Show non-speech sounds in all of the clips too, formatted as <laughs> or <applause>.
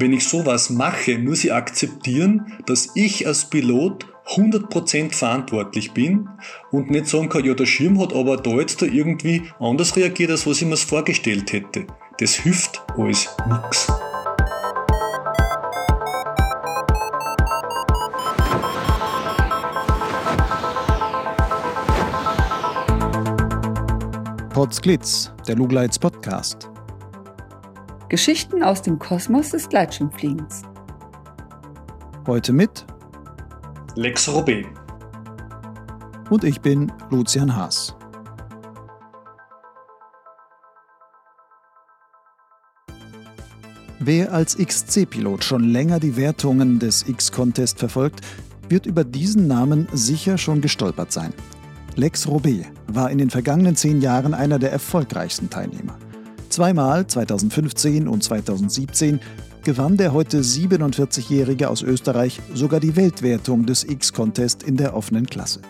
wenn ich sowas mache, muss ich akzeptieren, dass ich als Pilot 100% verantwortlich bin und nicht sagen kann, ja, der Schirm hat aber da jetzt da irgendwie anders reagiert, als was ich mir vorgestellt hätte. Das hilft alles nichts. Potsglitz, der Lugleits Podcast. Geschichten aus dem Kosmos des Gleitschirmfliegens. Heute mit Lex Robé. Und ich bin Lucian Haas. Wer als XC-Pilot schon länger die Wertungen des X-Contest verfolgt, wird über diesen Namen sicher schon gestolpert sein. Lex Robé war in den vergangenen zehn Jahren einer der erfolgreichsten Teilnehmer. Zweimal, 2015 und 2017, gewann der heute 47-Jährige aus Österreich sogar die Weltwertung des X-Contest in der offenen Klasse.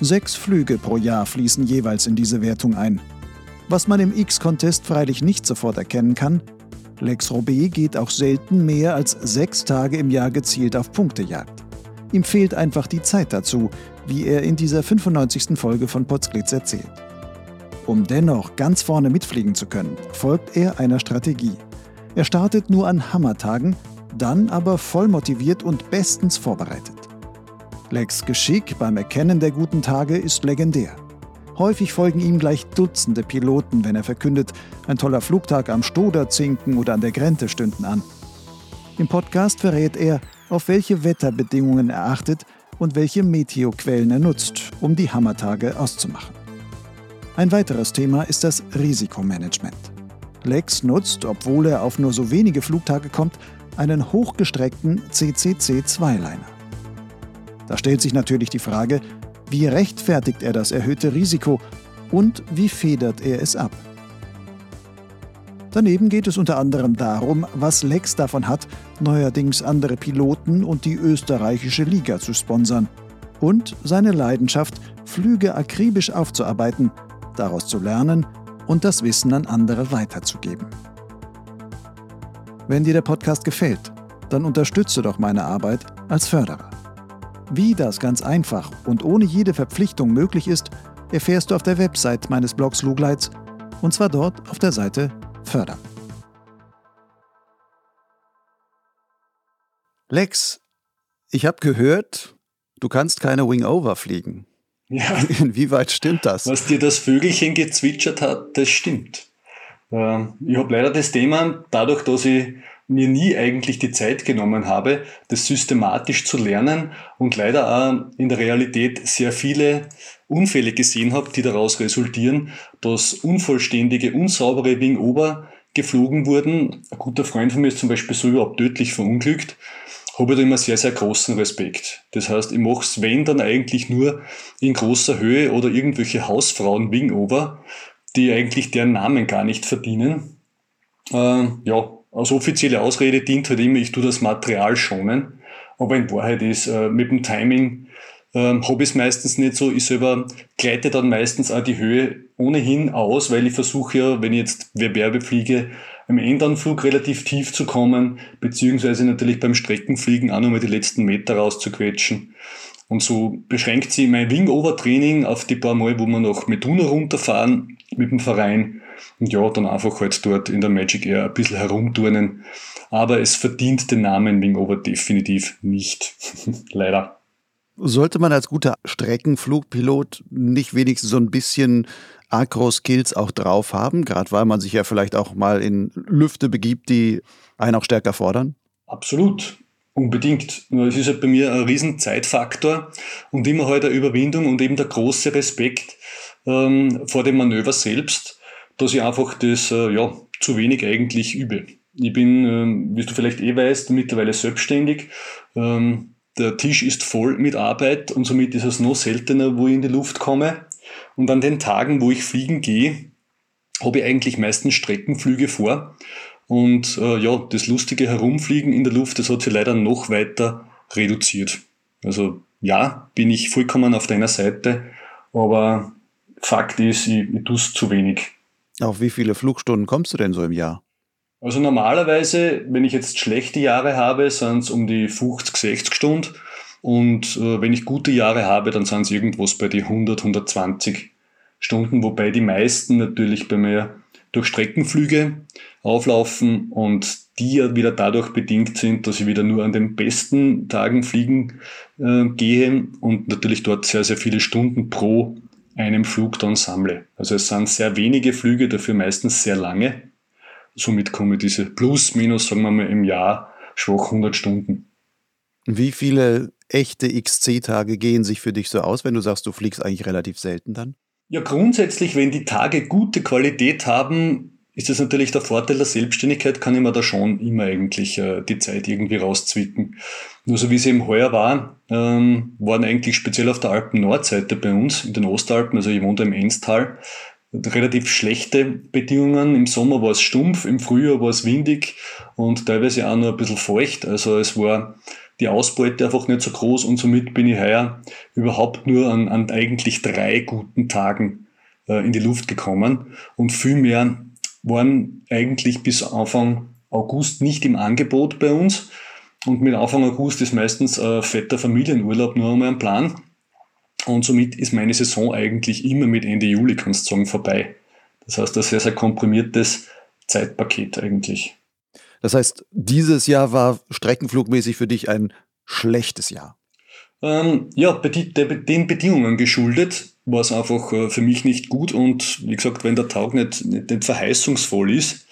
Sechs Flüge pro Jahr fließen jeweils in diese Wertung ein. Was man im X-Contest freilich nicht sofort erkennen kann, Lex Robé geht auch selten mehr als sechs Tage im Jahr gezielt auf Punktejagd. Ihm fehlt einfach die Zeit dazu, wie er in dieser 95. Folge von Potsglitz erzählt. Um dennoch ganz vorne mitfliegen zu können, folgt er einer Strategie. Er startet nur an Hammertagen, dann aber voll motiviert und bestens vorbereitet. Lex Geschick beim Erkennen der guten Tage ist legendär. Häufig folgen ihm gleich Dutzende Piloten, wenn er verkündet, ein toller Flugtag am Stoderzinken oder an der Grente stünden an. Im Podcast verrät er, auf welche Wetterbedingungen er achtet und welche Meteoquellen er nutzt, um die Hammertage auszumachen. Ein weiteres Thema ist das Risikomanagement. Lex nutzt, obwohl er auf nur so wenige Flugtage kommt, einen hochgestreckten CCC-2-Liner. Da stellt sich natürlich die Frage, wie rechtfertigt er das erhöhte Risiko und wie federt er es ab? Daneben geht es unter anderem darum, was Lex davon hat, neuerdings andere Piloten und die österreichische Liga zu sponsern. Und seine Leidenschaft, Flüge akribisch aufzuarbeiten, daraus zu lernen und das Wissen an andere weiterzugeben. Wenn dir der Podcast gefällt, dann unterstütze doch meine Arbeit als Förderer. Wie das ganz einfach und ohne jede Verpflichtung möglich ist, erfährst du auf der Website meines Blogs Lugleits und zwar dort auf der Seite fördern. Lex, ich habe gehört, du kannst keine Wing-Over fliegen. Ja. <laughs> Inwieweit stimmt das? Was dir das Vögelchen gezwitschert hat, das stimmt. Ähm, ich habe leider das Thema, dadurch, dass ich mir nie eigentlich die Zeit genommen habe, das systematisch zu lernen und leider auch in der Realität sehr viele Unfälle gesehen habe, die daraus resultieren, dass unvollständige, unsaubere Wing-Over geflogen wurden. Ein guter Freund von mir ist zum Beispiel so überhaupt tödlich verunglückt. Habe ich da immer sehr, sehr großen Respekt. Das heißt, ich mache es, wenn, dann eigentlich nur in großer Höhe oder irgendwelche Hausfrauen Wing-Over, die eigentlich deren Namen gar nicht verdienen. Äh, ja, als offizielle Ausrede dient halt immer, ich tue das Material schonen. Aber in Wahrheit ist äh, mit dem Timing ähm, habe ich es meistens nicht so. Ich selber gleite dann meistens auch die Höhe ohnehin aus, weil ich versuche ja, wenn ich jetzt Werbe fliege, am Endanflug relativ tief zu kommen, beziehungsweise natürlich beim Streckenfliegen auch nochmal die letzten Meter rauszuquetschen. Und so beschränkt sich mein Wing-Over-Training auf die paar Mal, wo wir nach Meduna runterfahren mit dem Verein und ja, dann einfach halt dort in der Magic Air ein bisschen herumturnen. Aber es verdient den Namen Wing Over definitiv nicht. <laughs> Leider. Sollte man als guter Streckenflugpilot nicht wenigstens so ein bisschen Agro-Skills auch drauf haben, gerade weil man sich ja vielleicht auch mal in Lüfte begibt, die einen auch stärker fordern? Absolut. Unbedingt. Es ist halt bei mir ein riesen Zeitfaktor und immer halt eine Überwindung und eben der große Respekt ähm, vor dem Manöver selbst, dass ich einfach das äh, ja, zu wenig eigentlich übe. Ich bin, ähm, wie du vielleicht eh weißt, mittlerweile selbstständig. Ähm, der Tisch ist voll mit Arbeit und somit ist es noch seltener, wo ich in die Luft komme. Und an den Tagen, wo ich fliegen gehe, habe ich eigentlich meistens Streckenflüge vor. Und äh, ja, das lustige Herumfliegen in der Luft, das hat sich leider noch weiter reduziert. Also ja, bin ich vollkommen auf deiner Seite, aber Fakt ist, ich, ich tue es zu wenig. Auf wie viele Flugstunden kommst du denn so im Jahr? Also normalerweise, wenn ich jetzt schlechte Jahre habe, sind es um die 50, 60 Stunden. Und äh, wenn ich gute Jahre habe, dann sind es irgendwas bei die 100, 120 Stunden, wobei die meisten natürlich bei mir durch Streckenflüge auflaufen und die ja wieder dadurch bedingt sind, dass ich wieder nur an den besten Tagen fliegen äh, gehe und natürlich dort sehr, sehr viele Stunden pro einem Flug dann sammle. Also es sind sehr wenige Flüge, dafür meistens sehr lange. Somit komme diese plus, minus, sagen wir mal, im Jahr schwach 100 Stunden. Wie viele echte XC-Tage gehen sich für dich so aus, wenn du sagst, du fliegst eigentlich relativ selten dann? Ja, grundsätzlich, wenn die Tage gute Qualität haben, ist das natürlich der Vorteil der Selbstständigkeit, kann ich mir da schon immer eigentlich äh, die Zeit irgendwie rauszwicken. Nur so wie es eben heuer war, ähm, waren eigentlich speziell auf der Alpen-Nordseite bei uns, in den Ostalpen, also ich wohne im Enstal, relativ schlechte Bedingungen. Im Sommer war es stumpf, im Frühjahr war es windig und teilweise auch nur ein bisschen feucht. Also es war die Ausbeute einfach nicht so groß und somit bin ich heuer überhaupt nur an, an eigentlich drei guten Tagen äh, in die Luft gekommen und viel mehr waren eigentlich bis Anfang August nicht im Angebot bei uns. Und mit Anfang August ist meistens äh, fetter Familienurlaub nur einmal ein Plan. Und somit ist meine Saison eigentlich immer mit Ende Juli, kannst du sagen, vorbei. Das heißt, ein sehr, sehr komprimiertes Zeitpaket eigentlich. Das heißt, dieses Jahr war streckenflugmäßig für dich ein schlechtes Jahr. Ähm, ja, den Bedingungen geschuldet war es einfach äh, für mich nicht gut und wie gesagt, wenn der Tag nicht, nicht, nicht verheißungsvoll ist,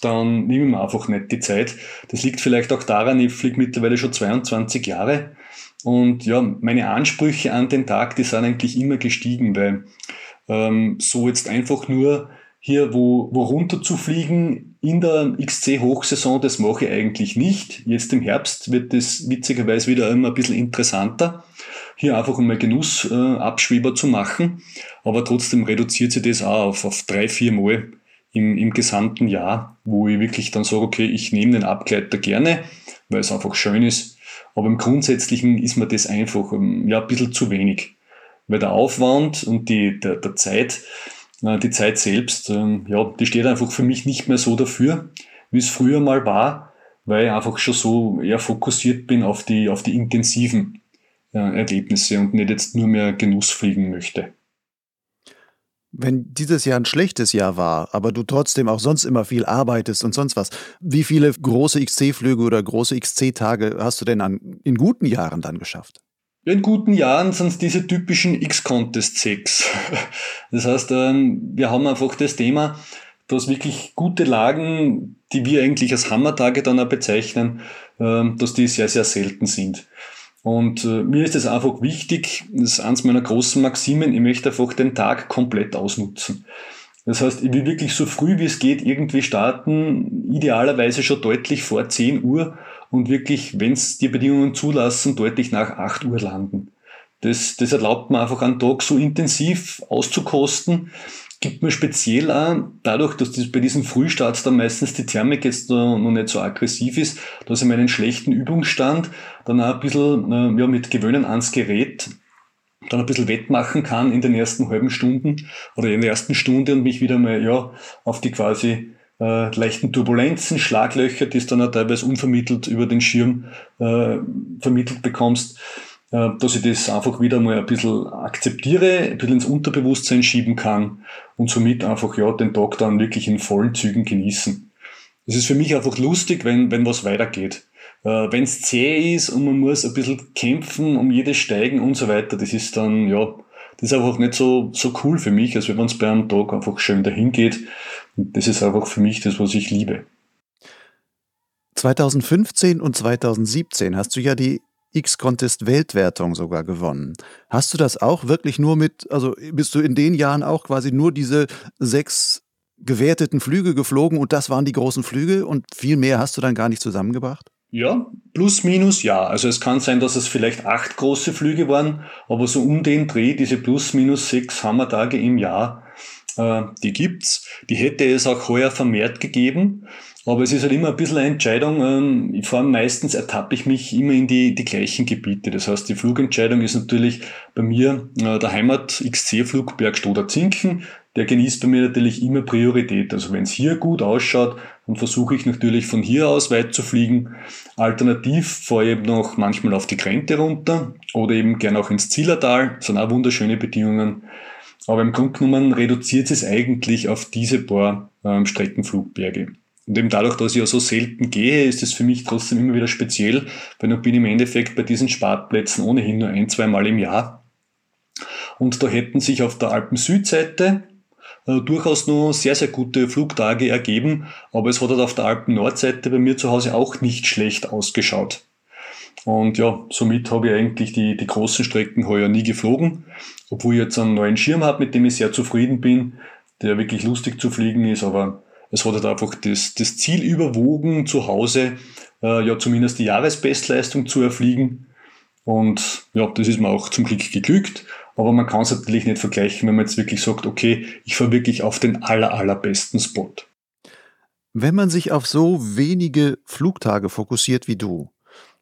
dann nehme ich mir einfach nicht die Zeit. Das liegt vielleicht auch daran, ich fliege mittlerweile schon 22 Jahre und ja, meine Ansprüche an den Tag, die sind eigentlich immer gestiegen, weil ähm, so jetzt einfach nur hier wo, wo runter zu fliegen in der XC-Hochsaison, das mache ich eigentlich nicht. Jetzt im Herbst wird das witzigerweise wieder immer ein bisschen interessanter, hier einfach mal Genussabschweber äh, zu machen. Aber trotzdem reduziert sich das auch auf, auf drei, vier Mal im, im gesamten Jahr, wo ich wirklich dann sage, okay, ich nehme den Abgleiter gerne, weil es einfach schön ist. Aber im Grundsätzlichen ist mir das einfach ähm, ja, ein bisschen zu wenig. Weil der Aufwand und die, der, der Zeit, die Zeit selbst, ähm, ja, die steht einfach für mich nicht mehr so dafür, wie es früher mal war, weil ich einfach schon so eher fokussiert bin auf die, auf die intensiven äh, Erlebnisse und nicht jetzt nur mehr Genuss fliegen möchte. Wenn dieses Jahr ein schlechtes Jahr war, aber du trotzdem auch sonst immer viel arbeitest und sonst was, wie viele große XC-Flüge oder große XC-Tage hast du denn an, in guten Jahren dann geschafft? In guten Jahren sind es diese typischen X-Contest-Sex. <laughs> Das heißt, ähm, wir haben einfach das Thema, dass wirklich gute Lagen, die wir eigentlich als Hammertage dann auch bezeichnen, ähm, dass die sehr, sehr selten sind. Und äh, mir ist es einfach wichtig, das ist eines meiner großen Maximen, ich möchte einfach den Tag komplett ausnutzen. Das heißt, ich will wirklich so früh wie es geht irgendwie starten, idealerweise schon deutlich vor 10 Uhr und wirklich, wenn es die Bedingungen zulassen, deutlich nach 8 Uhr landen. Das, das erlaubt mir einfach einen Tag so intensiv auszukosten, gibt mir speziell auch, dadurch, dass das bei diesen Frühstarts dann meistens die Thermik jetzt noch nicht so aggressiv ist, dass ich meinen schlechten Übungsstand dann auch ein bisschen äh, ja, mit Gewöhnen ans Gerät dann ein bisschen wettmachen kann in den ersten halben Stunden oder in der ersten Stunde und mich wieder mal ja, auf die quasi äh, leichten Turbulenzen, Schlaglöcher, die es dann auch teilweise unvermittelt über den Schirm äh, vermittelt bekommst, äh, dass ich das einfach wieder mal ein bisschen akzeptiere, ein bisschen ins Unterbewusstsein schieben kann und somit einfach ja den Tag dann wirklich in vollen Zügen genießen. Es ist für mich einfach lustig, wenn, wenn was weitergeht. Äh, wenn es zäh ist und man muss ein bisschen kämpfen um jedes Steigen und so weiter, das ist dann, ja, das ist einfach nicht so, so cool für mich, als wenn man es bei einem Tag einfach schön dahin geht. Und das ist einfach für mich das, was ich liebe. 2015 und 2017 hast du ja die X-Contest Weltwertung sogar gewonnen. Hast du das auch wirklich nur mit, also bist du in den Jahren auch quasi nur diese sechs gewerteten Flüge geflogen und das waren die großen Flüge und viel mehr hast du dann gar nicht zusammengebracht? Ja, plus minus ja. Also es kann sein, dass es vielleicht acht große Flüge waren, aber so um den Dreh, diese plus minus sechs Hammertage im Jahr, die gibt's. Die hätte es auch heuer vermehrt gegeben. Aber es ist halt immer ein bisschen eine Entscheidung. Ähm, vor allem meistens ertappe ich mich immer in die, die gleichen Gebiete. Das heißt, die Flugentscheidung ist natürlich bei mir äh, der Heimat-XC-Flug Bergstoder Zinken. Der genießt bei mir natürlich immer Priorität. Also wenn es hier gut ausschaut, und versuche ich natürlich von hier aus weit zu fliegen. Alternativ fahre ich eben noch manchmal auf die Grente runter oder eben gerne auch ins Zillertal. Das sind auch wunderschöne Bedingungen. Aber im Grunde genommen reduziert es eigentlich auf diese paar ähm, Streckenflugberge. Und eben dadurch, dass ich ja so selten gehe, ist es für mich trotzdem immer wieder speziell, weil ich bin im Endeffekt bei diesen Spartplätzen ohnehin nur ein, zwei Mal im Jahr. Und da hätten sich auf der Alpen-Südseite äh, durchaus nur sehr, sehr gute Flugtage ergeben, aber es hat halt auf der Alpen-Nordseite bei mir zu Hause auch nicht schlecht ausgeschaut. Und ja, somit habe ich eigentlich die, die großen Strecken heuer nie geflogen, obwohl ich jetzt einen neuen Schirm habe, mit dem ich sehr zufrieden bin, der wirklich lustig zu fliegen ist, aber es hat halt einfach das, das Ziel überwogen, zu Hause äh, ja zumindest die Jahresbestleistung zu erfliegen. Und ja, das ist mir auch zum Glück geglückt. Aber man kann es natürlich nicht vergleichen, wenn man jetzt wirklich sagt, okay, ich fahre wirklich auf den aller, allerbesten Spot. Wenn man sich auf so wenige Flugtage fokussiert wie du,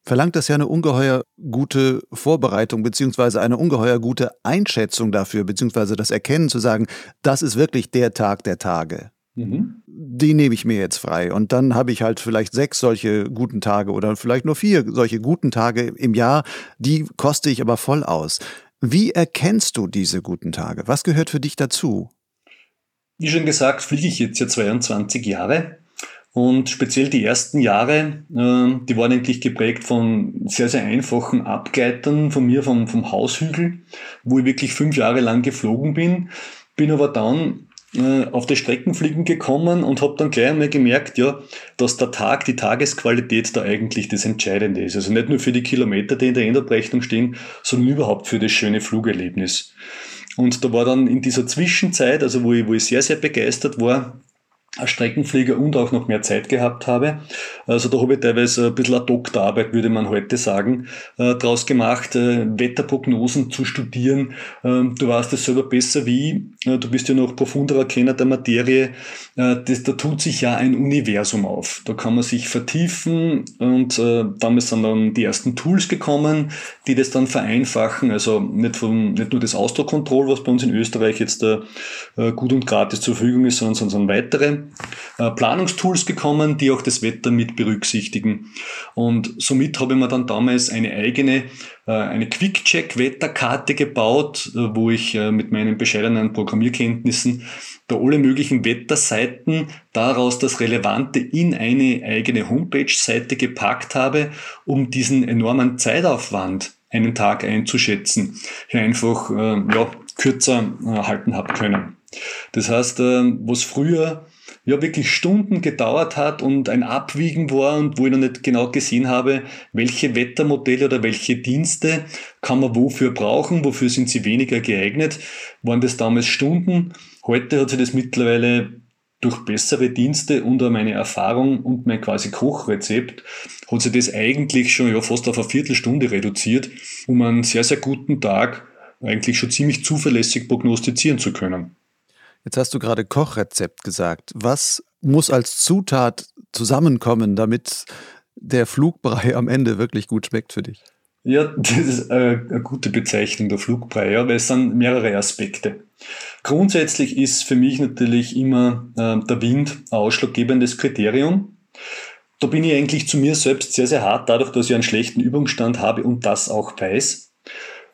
verlangt das ja eine ungeheuer gute Vorbereitung beziehungsweise eine ungeheuer gute Einschätzung dafür, beziehungsweise das Erkennen zu sagen, das ist wirklich der Tag der Tage. Mhm. Die nehme ich mir jetzt frei. Und dann habe ich halt vielleicht sechs solche guten Tage oder vielleicht nur vier solche guten Tage im Jahr. Die koste ich aber voll aus. Wie erkennst du diese guten Tage? Was gehört für dich dazu? Wie schon gesagt, fliege ich jetzt ja 22 Jahre. Und speziell die ersten Jahre, äh, die waren eigentlich geprägt von sehr, sehr einfachen Abgleitern von mir vom, vom Haushügel, wo ich wirklich fünf Jahre lang geflogen bin. Bin aber dann äh, auf die Streckenfliegen gekommen und habe dann gleich einmal gemerkt, ja, dass der Tag, die Tagesqualität da eigentlich das Entscheidende ist. Also nicht nur für die Kilometer, die in der Endabrechnung stehen, sondern überhaupt für das schöne Flugerlebnis. Und da war dann in dieser Zwischenzeit, also wo ich, wo ich sehr, sehr begeistert war, als Streckenflieger und auch noch mehr Zeit gehabt habe. Also da habe ich teilweise ein bisschen eine Doktorarbeit, würde man heute sagen, äh, daraus gemacht, äh, Wetterprognosen zu studieren. Ähm, du weißt es selber besser wie, äh, du bist ja noch profunderer Kenner der Materie. Das, da tut sich ja ein Universum auf. Da kann man sich vertiefen und damals sind dann die ersten Tools gekommen, die das dann vereinfachen. Also nicht, von, nicht nur das Ausdruckkontroll, was bei uns in Österreich jetzt gut und gratis zur Verfügung ist, sondern, sondern weitere äh, Planungstools gekommen, die auch das Wetter mit berücksichtigen. Und somit habe ich mir dann damals eine eigene, äh, eine Quick-Check-Wetterkarte gebaut, äh, wo ich mit meinen bescheidenen Programmierkenntnissen da alle möglichen Wetterseiten daraus das Relevante in eine eigene Homepage-Seite gepackt habe, um diesen enormen Zeitaufwand einen Tag einzuschätzen, hier einfach ja, kürzer halten habe können. Das heißt, was früher ja wirklich Stunden gedauert hat und ein Abwiegen war und wo ich noch nicht genau gesehen habe, welche Wettermodelle oder welche Dienste kann man wofür brauchen, wofür sind sie weniger geeignet, waren das damals Stunden. Heute hat sich das mittlerweile durch bessere Dienste und auch meine Erfahrung und mein quasi Kochrezept hat sich das eigentlich schon ja fast auf eine Viertelstunde reduziert, um einen sehr, sehr guten Tag eigentlich schon ziemlich zuverlässig prognostizieren zu können. Jetzt hast du gerade Kochrezept gesagt. Was muss als Zutat zusammenkommen, damit der Flugbrei am Ende wirklich gut schmeckt für dich? Ja, das ist eine gute Bezeichnung, der Flugbrei, ja, weil es sind mehrere Aspekte. Grundsätzlich ist für mich natürlich immer äh, der Wind ein ausschlaggebendes Kriterium. Da bin ich eigentlich zu mir selbst sehr, sehr hart, dadurch, dass ich einen schlechten Übungsstand habe und das auch weiß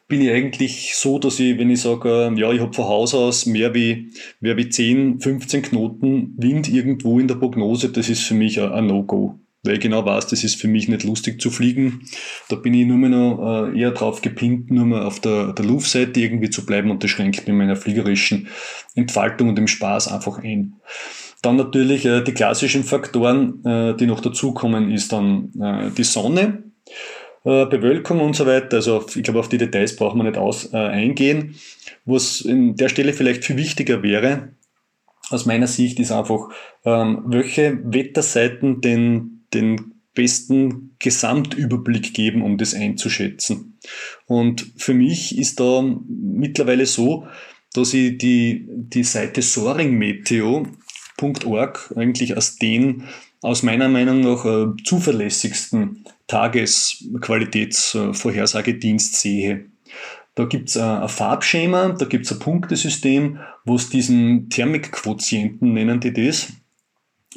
bin ich eigentlich so, dass ich, wenn ich sage, ja, ich habe von Haus aus mehr wie, mehr wie 10, 15 Knoten Wind irgendwo in der Prognose, das ist für mich ein No-Go. Weil ich genau weiß, das ist für mich nicht lustig zu fliegen. Da bin ich nur mehr noch äh, eher drauf gepinnt, nur mehr auf der, der Luftseite irgendwie zu bleiben und das schränkt mir meiner fliegerischen Entfaltung und dem Spaß einfach ein. Dann natürlich äh, die klassischen Faktoren, äh, die noch dazukommen, ist dann die Sonne. Äh, Bewölkung und so weiter. Also ich glaube, auf die Details braucht man nicht aus, äh, eingehen. Was in der Stelle vielleicht viel wichtiger wäre, aus meiner Sicht, ist einfach, ähm, welche Wetterseiten den, den besten Gesamtüberblick geben, um das einzuschätzen. Und für mich ist da mittlerweile so, dass ich die, die Seite soaringmeteo.org eigentlich als den aus meiner Meinung nach äh, zuverlässigsten Tagesqualitätsvorhersagedienst sehe. Da gibt es ein Farbschema, da gibt es ein Punktesystem, wo es diesen Thermikquotienten nennen die das.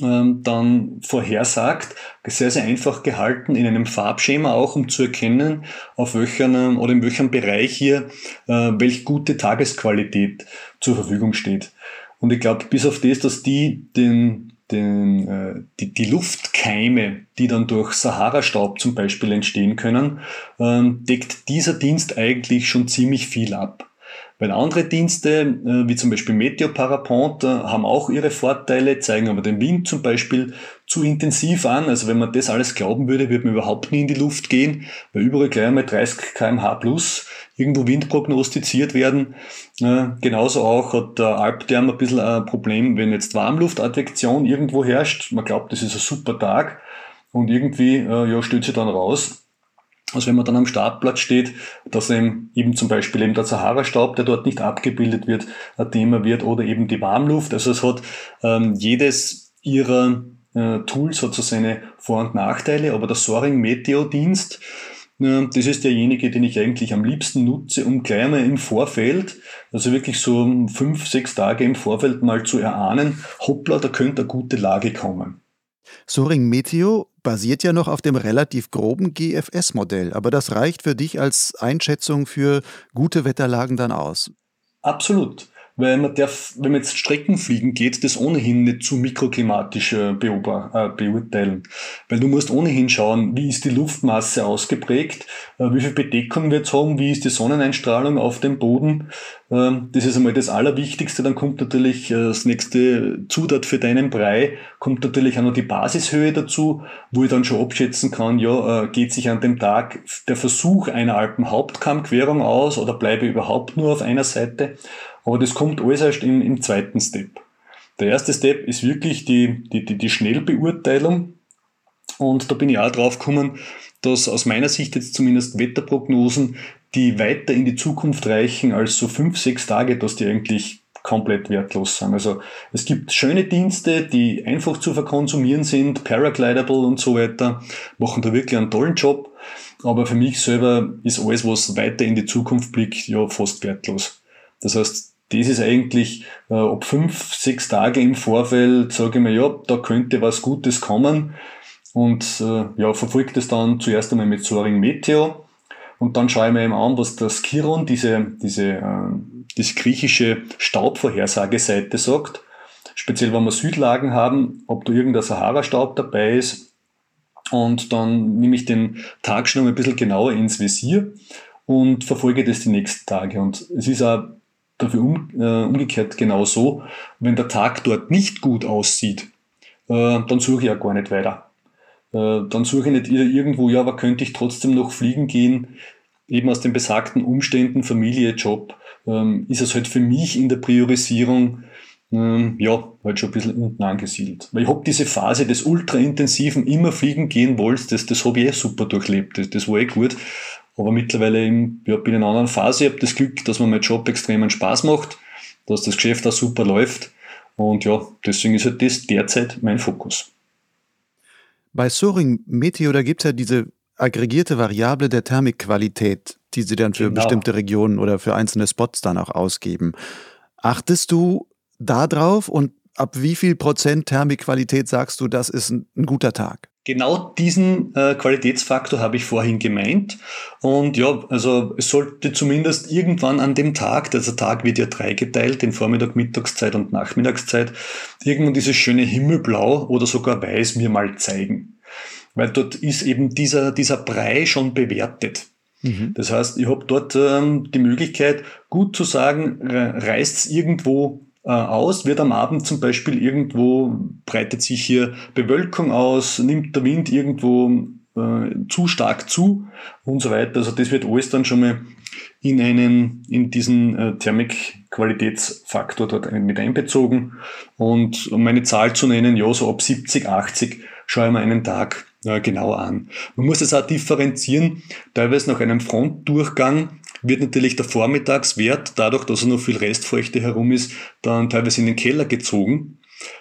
ähm, dann vorhersagt, sehr, sehr einfach gehalten in einem Farbschema auch, um zu erkennen, auf welchem oder in welchem Bereich hier äh, welch gute Tagesqualität zur Verfügung steht. Und ich glaube, bis auf das, dass die den, den, äh, die, die Luftkeime, die dann durch Sahara-Staub zum Beispiel entstehen können, ähm, deckt dieser Dienst eigentlich schon ziemlich viel ab. Weil andere Dienste, äh, wie zum Beispiel Meteoparapont, äh, haben auch ihre Vorteile, zeigen aber den Wind zum Beispiel zu intensiv an. Also wenn man das alles glauben würde, würde man überhaupt nie in die Luft gehen, weil überall gleich einmal 30 kmh plus irgendwo Wind prognostiziert werden. Äh, genauso auch hat der Alpterm ein bisschen ein Problem, wenn jetzt Warmluftadvektion irgendwo herrscht. Man glaubt, das ist ein super Tag und irgendwie ja, stellt sich dann raus, also wenn man dann am Startplatz steht, dass eben, eben zum Beispiel eben der Sahara-Staub, der dort nicht abgebildet wird, ein Thema wird oder eben die Warmluft. Also es hat ähm, jedes ihrer äh, Tools hat so seine Vor- und Nachteile, aber der Soaring Meteo Dienst, äh, das ist derjenige, den ich eigentlich am liebsten nutze, um mal im Vorfeld, also wirklich so fünf, sechs Tage im Vorfeld mal zu erahnen, hoppla, da könnte eine gute Lage kommen. Soaring Meteo basiert ja noch auf dem relativ groben GFS-Modell, aber das reicht für dich als Einschätzung für gute Wetterlagen dann aus. Absolut weil man darf, wenn man jetzt Strecken fliegen geht, das ohnehin nicht zu mikroklimatisch äh, beurteilen. Weil du musst ohnehin schauen, wie ist die Luftmasse ausgeprägt, äh, wie viel Bedeckung wird es haben, wie ist die Sonneneinstrahlung auf dem Boden. Ähm, das ist einmal das Allerwichtigste. Dann kommt natürlich äh, das nächste Zutat für deinen Brei, kommt natürlich auch noch die Basishöhe dazu, wo ich dann schon abschätzen kann, ja, geht sich an dem Tag der Versuch einer Alpenhauptkammquerung aus oder bleibe überhaupt nur auf einer Seite. Aber das kommt alles erst im, im zweiten Step. Der erste Step ist wirklich die, die, die, die Schnellbeurteilung. Und da bin ich auch drauf gekommen, dass aus meiner Sicht jetzt zumindest Wetterprognosen, die weiter in die Zukunft reichen als so fünf, sechs Tage, dass die eigentlich komplett wertlos sind. Also es gibt schöne Dienste, die einfach zu verkonsumieren sind, Paraglidable und so weiter, machen da wirklich einen tollen Job. Aber für mich selber ist alles, was weiter in die Zukunft blickt, ja fast wertlos. Das heißt, das ist eigentlich, äh, ob fünf, sechs Tage im Vorfeld, sage ich mir, ja, da könnte was Gutes kommen. Und äh, ja, verfolgt es dann zuerst einmal mit Soaring Meteo. Und dann schaue ich mir eben an, was das Chiron, diese, diese, äh, diese griechische Staubvorhersageseite sagt. Speziell, wenn wir Südlagen haben, ob da irgendein Sahara-Staub dabei ist. Und dann nehme ich den Tag schon ein bisschen genauer ins Visier und verfolge das die nächsten Tage. Und es ist auch dafür um, äh, umgekehrt genauso. Wenn der Tag dort nicht gut aussieht, äh, dann suche ich ja gar nicht weiter. Äh, dann suche ich nicht irgendwo, ja, aber könnte ich trotzdem noch fliegen gehen, eben aus den besagten Umständen, Familie, Job, ähm, ist es halt für mich in der Priorisierung ähm, ja, halt schon ein bisschen unten angesiedelt. Weil ich habe diese Phase des ultraintensiven immer fliegen gehen wollst, das, das habe ich eh super durchlebt, das, das war eh gut. Aber mittlerweile im, ja, bin in einer anderen Phase. Ich habe das Glück, dass mir mein Job extremen Spaß macht, dass das Geschäft auch super läuft. Und ja, deswegen ist halt das derzeit mein Fokus. Bei Soaring Meteo, da gibt es ja diese aggregierte Variable der Thermikqualität, die Sie dann für genau. bestimmte Regionen oder für einzelne Spots dann auch ausgeben. Achtest du da drauf und ab wie viel Prozent Thermikqualität sagst du, das ist ein, ein guter Tag? Genau diesen äh, Qualitätsfaktor habe ich vorhin gemeint. Und ja, also es sollte zumindest irgendwann an dem Tag, der Tag wird ja dreigeteilt, in Vormittag, Mittagszeit und Nachmittagszeit, irgendwann dieses schöne Himmelblau oder sogar Weiß mir mal zeigen. Weil dort ist eben dieser, dieser Brei schon bewertet. Mhm. Das heißt, ich habe dort ähm, die Möglichkeit, gut zu sagen, reißt es irgendwo aus, wird am Abend zum Beispiel irgendwo, breitet sich hier Bewölkung aus, nimmt der Wind irgendwo äh, zu stark zu und so weiter. Also das wird alles dann schon mal in einen, in diesen äh, Thermikqualitätsfaktor dort mit einbezogen. Und um eine Zahl zu nennen, ja, so ab 70, 80 schaue ich mir einen Tag äh, genau an. Man muss es auch differenzieren, teilweise nach einem Frontdurchgang wird natürlich der Vormittagswert, dadurch, dass er noch viel Restfeuchte herum ist, dann teilweise in den Keller gezogen.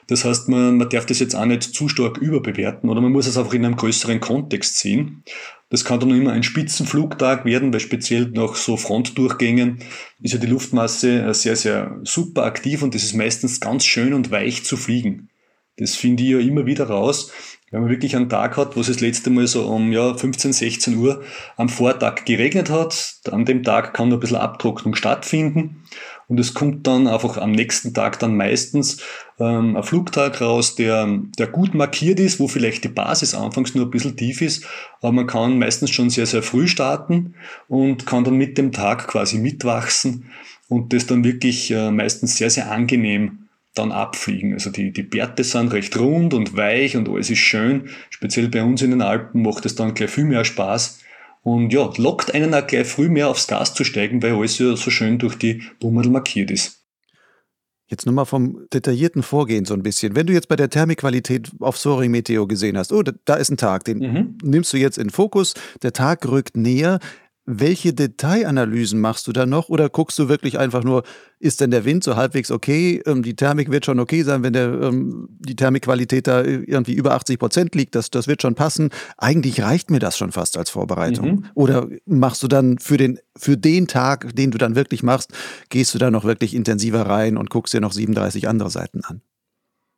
Das heißt, man, man darf das jetzt auch nicht zu stark überbewerten oder man muss es einfach in einem größeren Kontext sehen. Das kann dann immer ein Spitzenflugtag werden, weil speziell nach so Frontdurchgängen ist ja die Luftmasse äh, sehr, sehr super aktiv und es ist meistens ganz schön und weich zu fliegen. Das finde ich ja immer wieder raus. Wenn man wirklich einen Tag hat, wo es das letzte Mal so um ja, 15, 16 Uhr am Vortag geregnet hat, an dem Tag kann noch ein bisschen Abtrocknung stattfinden. Und es kommt dann einfach am nächsten Tag dann meistens ähm, ein Flugtag raus, der, der gut markiert ist, wo vielleicht die Basis anfangs nur ein bisschen tief ist, aber man kann meistens schon sehr, sehr früh starten und kann dann mit dem Tag quasi mitwachsen und das dann wirklich äh, meistens sehr, sehr angenehm dann abfliegen. Also die, die Bärte sind recht rund und weich und alles ist schön. Speziell bei uns in den Alpen macht es dann gleich viel mehr Spaß. Und ja, lockt einen auch gleich früh mehr aufs Gas zu steigen, weil alles ja so schön durch die Bummel markiert ist. Jetzt nochmal vom detaillierten Vorgehen so ein bisschen. Wenn du jetzt bei der Thermikqualität auf Soaring Meteo gesehen hast, oh, da ist ein Tag, den mhm. nimmst du jetzt in Fokus, der Tag rückt näher. Welche Detailanalysen machst du da noch oder guckst du wirklich einfach nur, ist denn der Wind so halbwegs okay? Ähm, die Thermik wird schon okay sein, wenn der, ähm, die Thermikqualität da irgendwie über 80 Prozent liegt, das, das wird schon passen. Eigentlich reicht mir das schon fast als Vorbereitung. Mhm. Oder machst du dann für den, für den Tag, den du dann wirklich machst, gehst du da noch wirklich intensiver rein und guckst dir noch 37 andere Seiten an?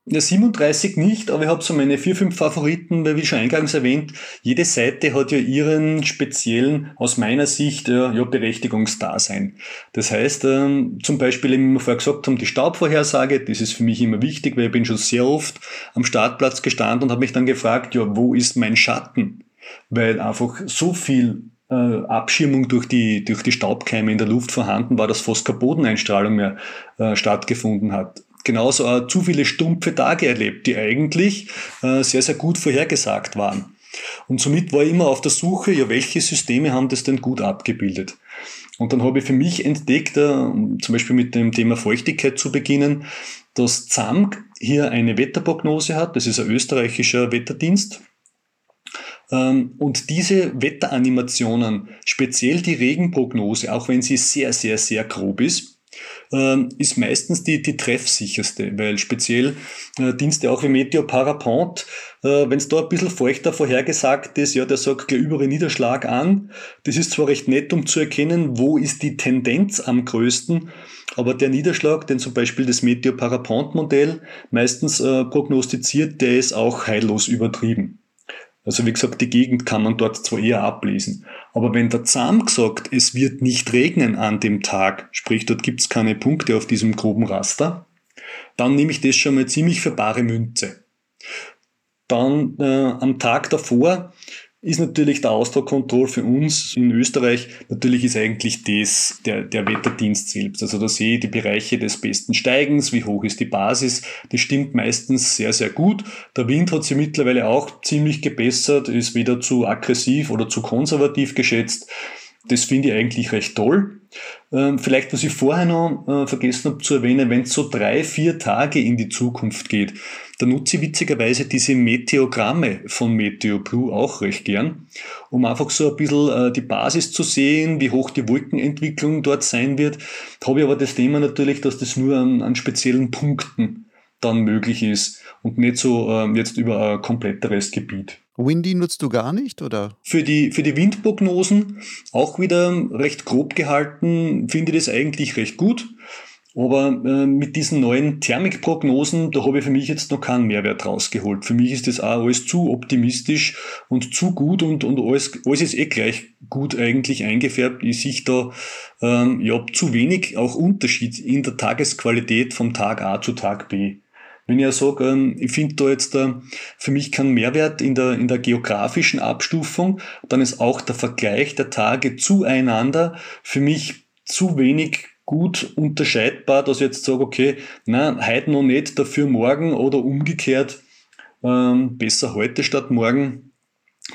Ja, 37 nicht, aber ich habe so meine vier, fünf Favoriten, weil wie schon eingangs erwähnt, jede Seite hat ja ihren speziellen, aus meiner Sicht, ja, ja Berechtigungsdasein. Das heißt, ähm, zum Beispiel, wie wir vorher gesagt haben, die Staubvorhersage, das ist für mich immer wichtig, weil ich bin schon sehr oft am Startplatz gestanden und habe mich dann gefragt, ja, wo ist mein Schatten? Weil einfach so viel äh, Abschirmung durch die, durch die Staubkeime in der Luft vorhanden war, dass fast keine Bodeneinstrahlung mehr äh, stattgefunden hat genauso auch zu viele stumpfe Tage erlebt, die eigentlich äh, sehr, sehr gut vorhergesagt waren. Und somit war ich immer auf der Suche, ja, welche Systeme haben das denn gut abgebildet? Und dann habe ich für mich entdeckt, äh, zum Beispiel mit dem Thema Feuchtigkeit zu beginnen, dass ZAMG hier eine Wetterprognose hat. Das ist ein österreichischer Wetterdienst. Ähm, und diese Wetteranimationen, speziell die Regenprognose, auch wenn sie sehr, sehr, sehr grob ist, ist meistens die, die treffsicherste, weil speziell äh, Dienste auch wie Meteo Parapont, äh, wenn es da ein bisschen feuchter vorhergesagt ist, ja, der sagt gleich überall Niederschlag an. Das ist zwar recht nett, um zu erkennen, wo ist die Tendenz am größten, aber der Niederschlag, den zum Beispiel das Meteo Parapont Modell meistens äh, prognostiziert, der ist auch heillos übertrieben. Also wie gesagt, die Gegend kann man dort zwar eher ablesen. Aber wenn der Zahn gesagt, es wird nicht regnen an dem Tag, sprich dort gibt es keine Punkte auf diesem groben Raster, dann nehme ich das schon mal ziemlich für bare Münze. Dann äh, am Tag davor ist natürlich der Austauschkontroll für uns in Österreich, natürlich ist eigentlich das der, der Wetterdienst selbst. Also da sehe ich die Bereiche des besten Steigens, wie hoch ist die Basis, das stimmt meistens sehr, sehr gut. Der Wind hat sich mittlerweile auch ziemlich gebessert, ist weder zu aggressiv oder zu konservativ geschätzt. Das finde ich eigentlich recht toll. Ähm, vielleicht, was ich vorher noch äh, vergessen habe zu erwähnen, wenn es so drei, vier Tage in die Zukunft geht, dann nutze ich witzigerweise diese Meteogramme von Meteo Blue auch recht gern, um einfach so ein bisschen äh, die Basis zu sehen, wie hoch die Wolkenentwicklung dort sein wird. Da habe ich aber das Thema natürlich, dass das nur an, an speziellen Punkten dann möglich ist und nicht so äh, jetzt über ein kompletteres Gebiet. Windy nutzt du gar nicht, oder? Für die, für die Windprognosen auch wieder recht grob gehalten, finde ich das eigentlich recht gut. Aber äh, mit diesen neuen Thermikprognosen, da habe ich für mich jetzt noch keinen Mehrwert rausgeholt. Für mich ist das auch alles zu optimistisch und zu gut und, und alles, alles ist eh gleich gut eigentlich eingefärbt. Ich sehe da ähm, ja, zu wenig auch Unterschied in der Tagesqualität vom Tag A zu Tag B. Wenn ich ja sage, ähm, ich finde da jetzt äh, für mich keinen Mehrwert in der, in der geografischen Abstufung, dann ist auch der Vergleich der Tage zueinander für mich zu wenig gut unterscheidbar, dass ich jetzt sage, okay, na, heute noch nicht, dafür morgen oder umgekehrt, ähm, besser heute statt morgen.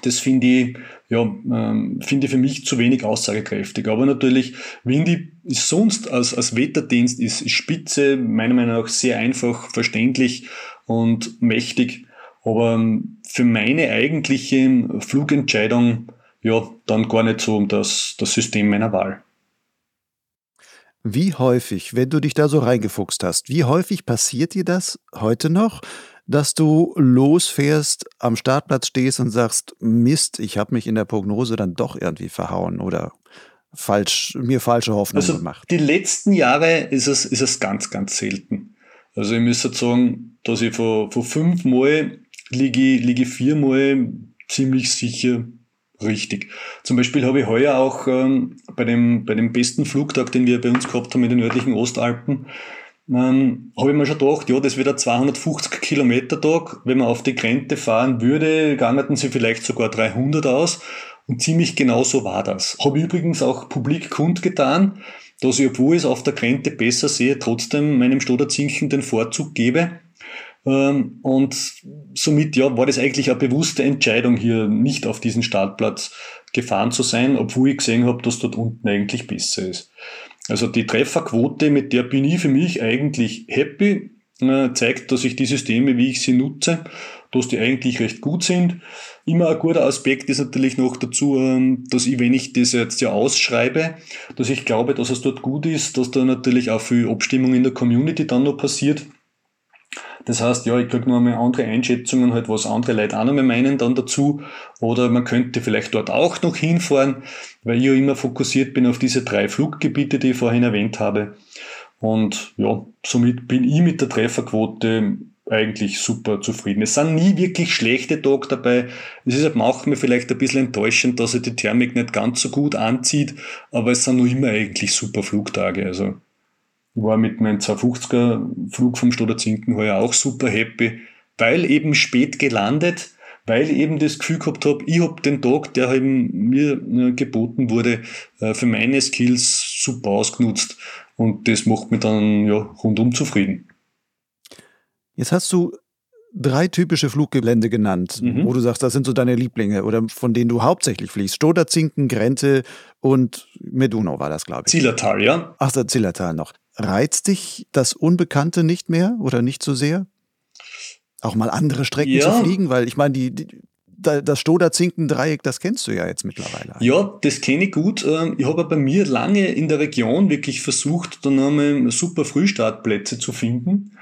Das finde ich, ja, ähm, finde ich für mich zu wenig aussagekräftig. Aber natürlich, Windy ist sonst als, als Wetterdienst ist, ist spitze, meiner Meinung nach sehr einfach, verständlich und mächtig. Aber ähm, für meine eigentliche Flugentscheidung, ja, dann gar nicht so das, das System meiner Wahl. Wie häufig, wenn du dich da so reingefuchst hast, wie häufig passiert dir das heute noch, dass du losfährst, am Startplatz stehst und sagst, Mist, ich habe mich in der Prognose dann doch irgendwie verhauen oder falsch, mir falsche Hoffnung also gemacht? Die letzten Jahre ist es, ist es ganz, ganz selten. Also ich müsste sagen, dass ich von, von fünf Mal liege, liege viermal ziemlich sicher richtig. Zum Beispiel habe ich heuer auch ähm, bei, dem, bei dem besten Flugtag, den wir bei uns gehabt haben in den nördlichen Ostalpen, ähm, habe ich mir schon gedacht, ja, das wird ein 250 Kilometer Tag. Wenn man auf die Grenze fahren würde, gangerten sie vielleicht sogar 300 aus. Und ziemlich genau so war das. Habe übrigens auch publik kundgetan, dass ich, obwohl ich es auf der Grenze besser sehe, trotzdem meinem Stoderzinken den Vorzug gebe. Ähm, und somit ja, war das eigentlich eine bewusste Entscheidung, hier nicht auf diesen Startplatz gefahren zu sein, obwohl ich gesehen habe, dass dort unten eigentlich besser ist. Also die Trefferquote, mit der bin ich für mich eigentlich happy, äh, zeigt, dass ich die Systeme, wie ich sie nutze, dass die eigentlich recht gut sind. Immer ein guter Aspekt ist natürlich noch dazu, ähm, dass ich, wenn ich das jetzt ja ausschreibe, dass ich glaube, dass es dort gut ist, dass da natürlich auch viel Abstimmung in der Community dann noch passiert. Das heißt, ja, ich kriege noch einmal andere Einschätzungen, halt, was andere Leute auch noch meinen dann dazu. Oder man könnte vielleicht dort auch noch hinfahren, weil ich ja immer fokussiert bin auf diese drei Fluggebiete, die ich vorhin erwähnt habe. Und ja, somit bin ich mit der Trefferquote eigentlich super zufrieden. Es sind nie wirklich schlechte Tage dabei. Es ist halt manchmal vielleicht ein bisschen enttäuschend, dass er die Thermik nicht ganz so gut anzieht, aber es sind noch immer eigentlich super Flugtage. Also war mit meinem 250er Flug vom Stoderzinken heuer auch super happy, weil eben spät gelandet, weil eben das Gefühl gehabt habe, ich habe den Tag, der eben mir äh, geboten wurde, äh, für meine Skills super ausgenutzt und das macht mich dann ja rundum zufrieden. Jetzt hast du drei typische Fluggelände genannt, mhm. wo du sagst, das sind so deine Lieblinge oder von denen du hauptsächlich fliegst. Stoderzinken, Grente und Meduno war das, glaube ich. Zillertal, ja. Ach, das Zillertal noch. Reizt dich das Unbekannte nicht mehr oder nicht so sehr? Auch mal andere Strecken ja. zu fliegen, weil ich meine, die, die das Stoder-Zinken-Dreieck, das kennst du ja jetzt mittlerweile. Ja, das kenne ich gut. Ähm, ich habe bei mir lange in der Region wirklich versucht, da nochmal super Frühstartplätze zu finden.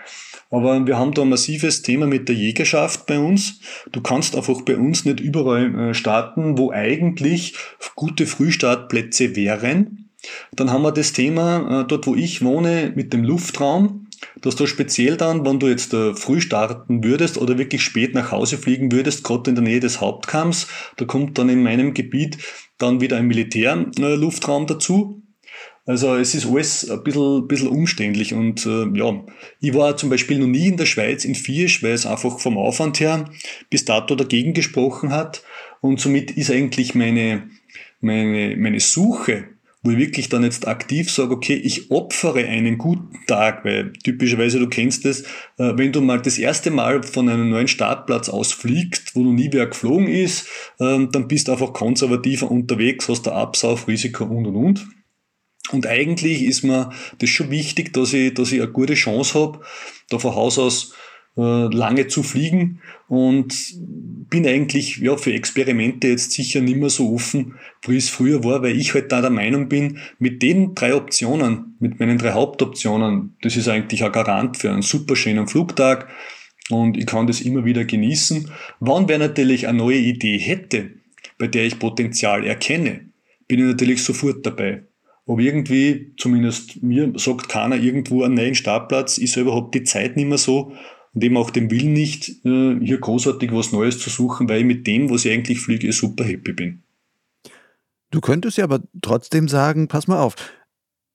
Aber wir haben da ein massives Thema mit der Jägerschaft bei uns. Du kannst einfach bei uns nicht überall äh, starten, wo eigentlich gute Frühstartplätze wären. Dann haben wir das Thema äh, dort, wo ich wohne, mit dem Luftraum, dass du speziell dann, wenn du jetzt äh, früh starten würdest oder wirklich spät nach Hause fliegen würdest, gerade in der Nähe des Hauptkamms, da kommt dann in meinem Gebiet dann wieder ein Militärluftraum dazu. Also es ist alles ein bisschen, bisschen umständlich und äh, ja, ich war zum Beispiel noch nie in der Schweiz in Viersch, weil es einfach vom Aufwand her bis dato dagegen gesprochen hat und somit ist eigentlich meine, meine, meine Suche, wo ich wirklich dann jetzt aktiv sage, okay, ich opfere einen guten Tag, weil typischerweise, du kennst es, äh, wenn du mal das erste Mal von einem neuen Startplatz aus fliegst, wo noch nie wer geflogen ist, äh, dann bist du einfach konservativer unterwegs, hast da Absaufrisiko und und und. Und eigentlich ist mir das schon wichtig, dass ich, dass ich eine gute Chance habe, da von Haus aus äh, lange zu fliegen und bin eigentlich ja, für Experimente jetzt sicher nicht mehr so offen, wie es früher war, weil ich halt da der Meinung bin, mit den drei Optionen, mit meinen drei Hauptoptionen, das ist eigentlich ein Garant für einen super schönen Flugtag und ich kann das immer wieder genießen. Wann wer natürlich eine neue Idee hätte, bei der ich Potenzial erkenne, bin ich natürlich sofort dabei. Aber irgendwie, zumindest mir sagt keiner irgendwo einen neuen Startplatz, ist überhaupt die Zeit nicht mehr so und eben auch den Willen nicht, äh, hier großartig was Neues zu suchen, weil ich mit dem, was ich eigentlich fliege, super happy bin. Du könntest ja aber trotzdem sagen, pass mal auf,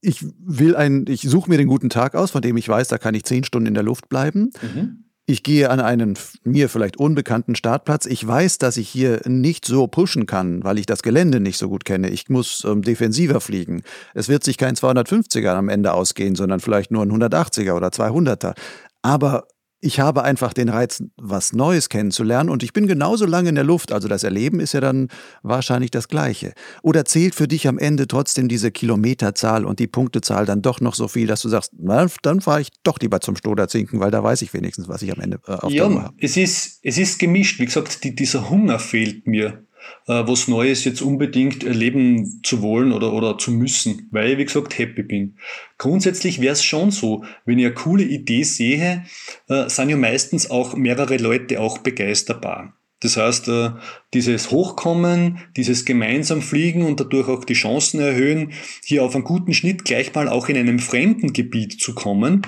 ich will ein, ich suche mir den guten Tag aus, von dem ich weiß, da kann ich zehn Stunden in der Luft bleiben. Mhm. Ich gehe an einen mir vielleicht unbekannten Startplatz. Ich weiß, dass ich hier nicht so pushen kann, weil ich das Gelände nicht so gut kenne. Ich muss ähm, defensiver fliegen. Es wird sich kein 250er am Ende ausgehen, sondern vielleicht nur ein 180er oder 200er. Aber ich habe einfach den Reiz, was Neues kennenzulernen und ich bin genauso lange in der Luft, also das Erleben ist ja dann wahrscheinlich das gleiche. Oder zählt für dich am Ende trotzdem diese Kilometerzahl und die Punktezahl dann doch noch so viel, dass du sagst, na, dann fahre ich doch lieber zum Stoderzinken, weil da weiß ich wenigstens, was ich am Ende äh, auf ja, der Uhr habe. Es ist, es ist gemischt. Wie gesagt, die, dieser Hunger fehlt mir äh, was Neues jetzt unbedingt erleben zu wollen oder, oder zu müssen, weil ich, wie gesagt, happy bin. Grundsätzlich wäre es schon so, wenn ich eine coole Idee sehe, äh, sind ja meistens auch mehrere Leute auch begeisterbar. Das heißt, äh, dieses Hochkommen, dieses gemeinsam Fliegen und dadurch auch die Chancen erhöhen, hier auf einen guten Schnitt gleich mal auch in einem fremden Gebiet zu kommen,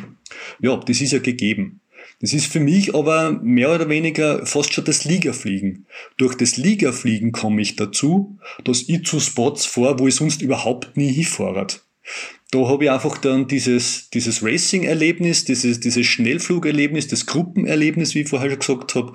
ja, das ist ja gegeben. Das ist für mich aber mehr oder weniger fast schon das Ligafliegen. Durch das Ligafliegen komme ich dazu, dass ich zu Spots fahre, wo ich sonst überhaupt nie hinfahre. Da habe ich einfach dann dieses, dieses Racing-Erlebnis, dieses, dieses Schnellflugerlebnis, das Gruppenerlebnis, wie ich vorher schon gesagt habe.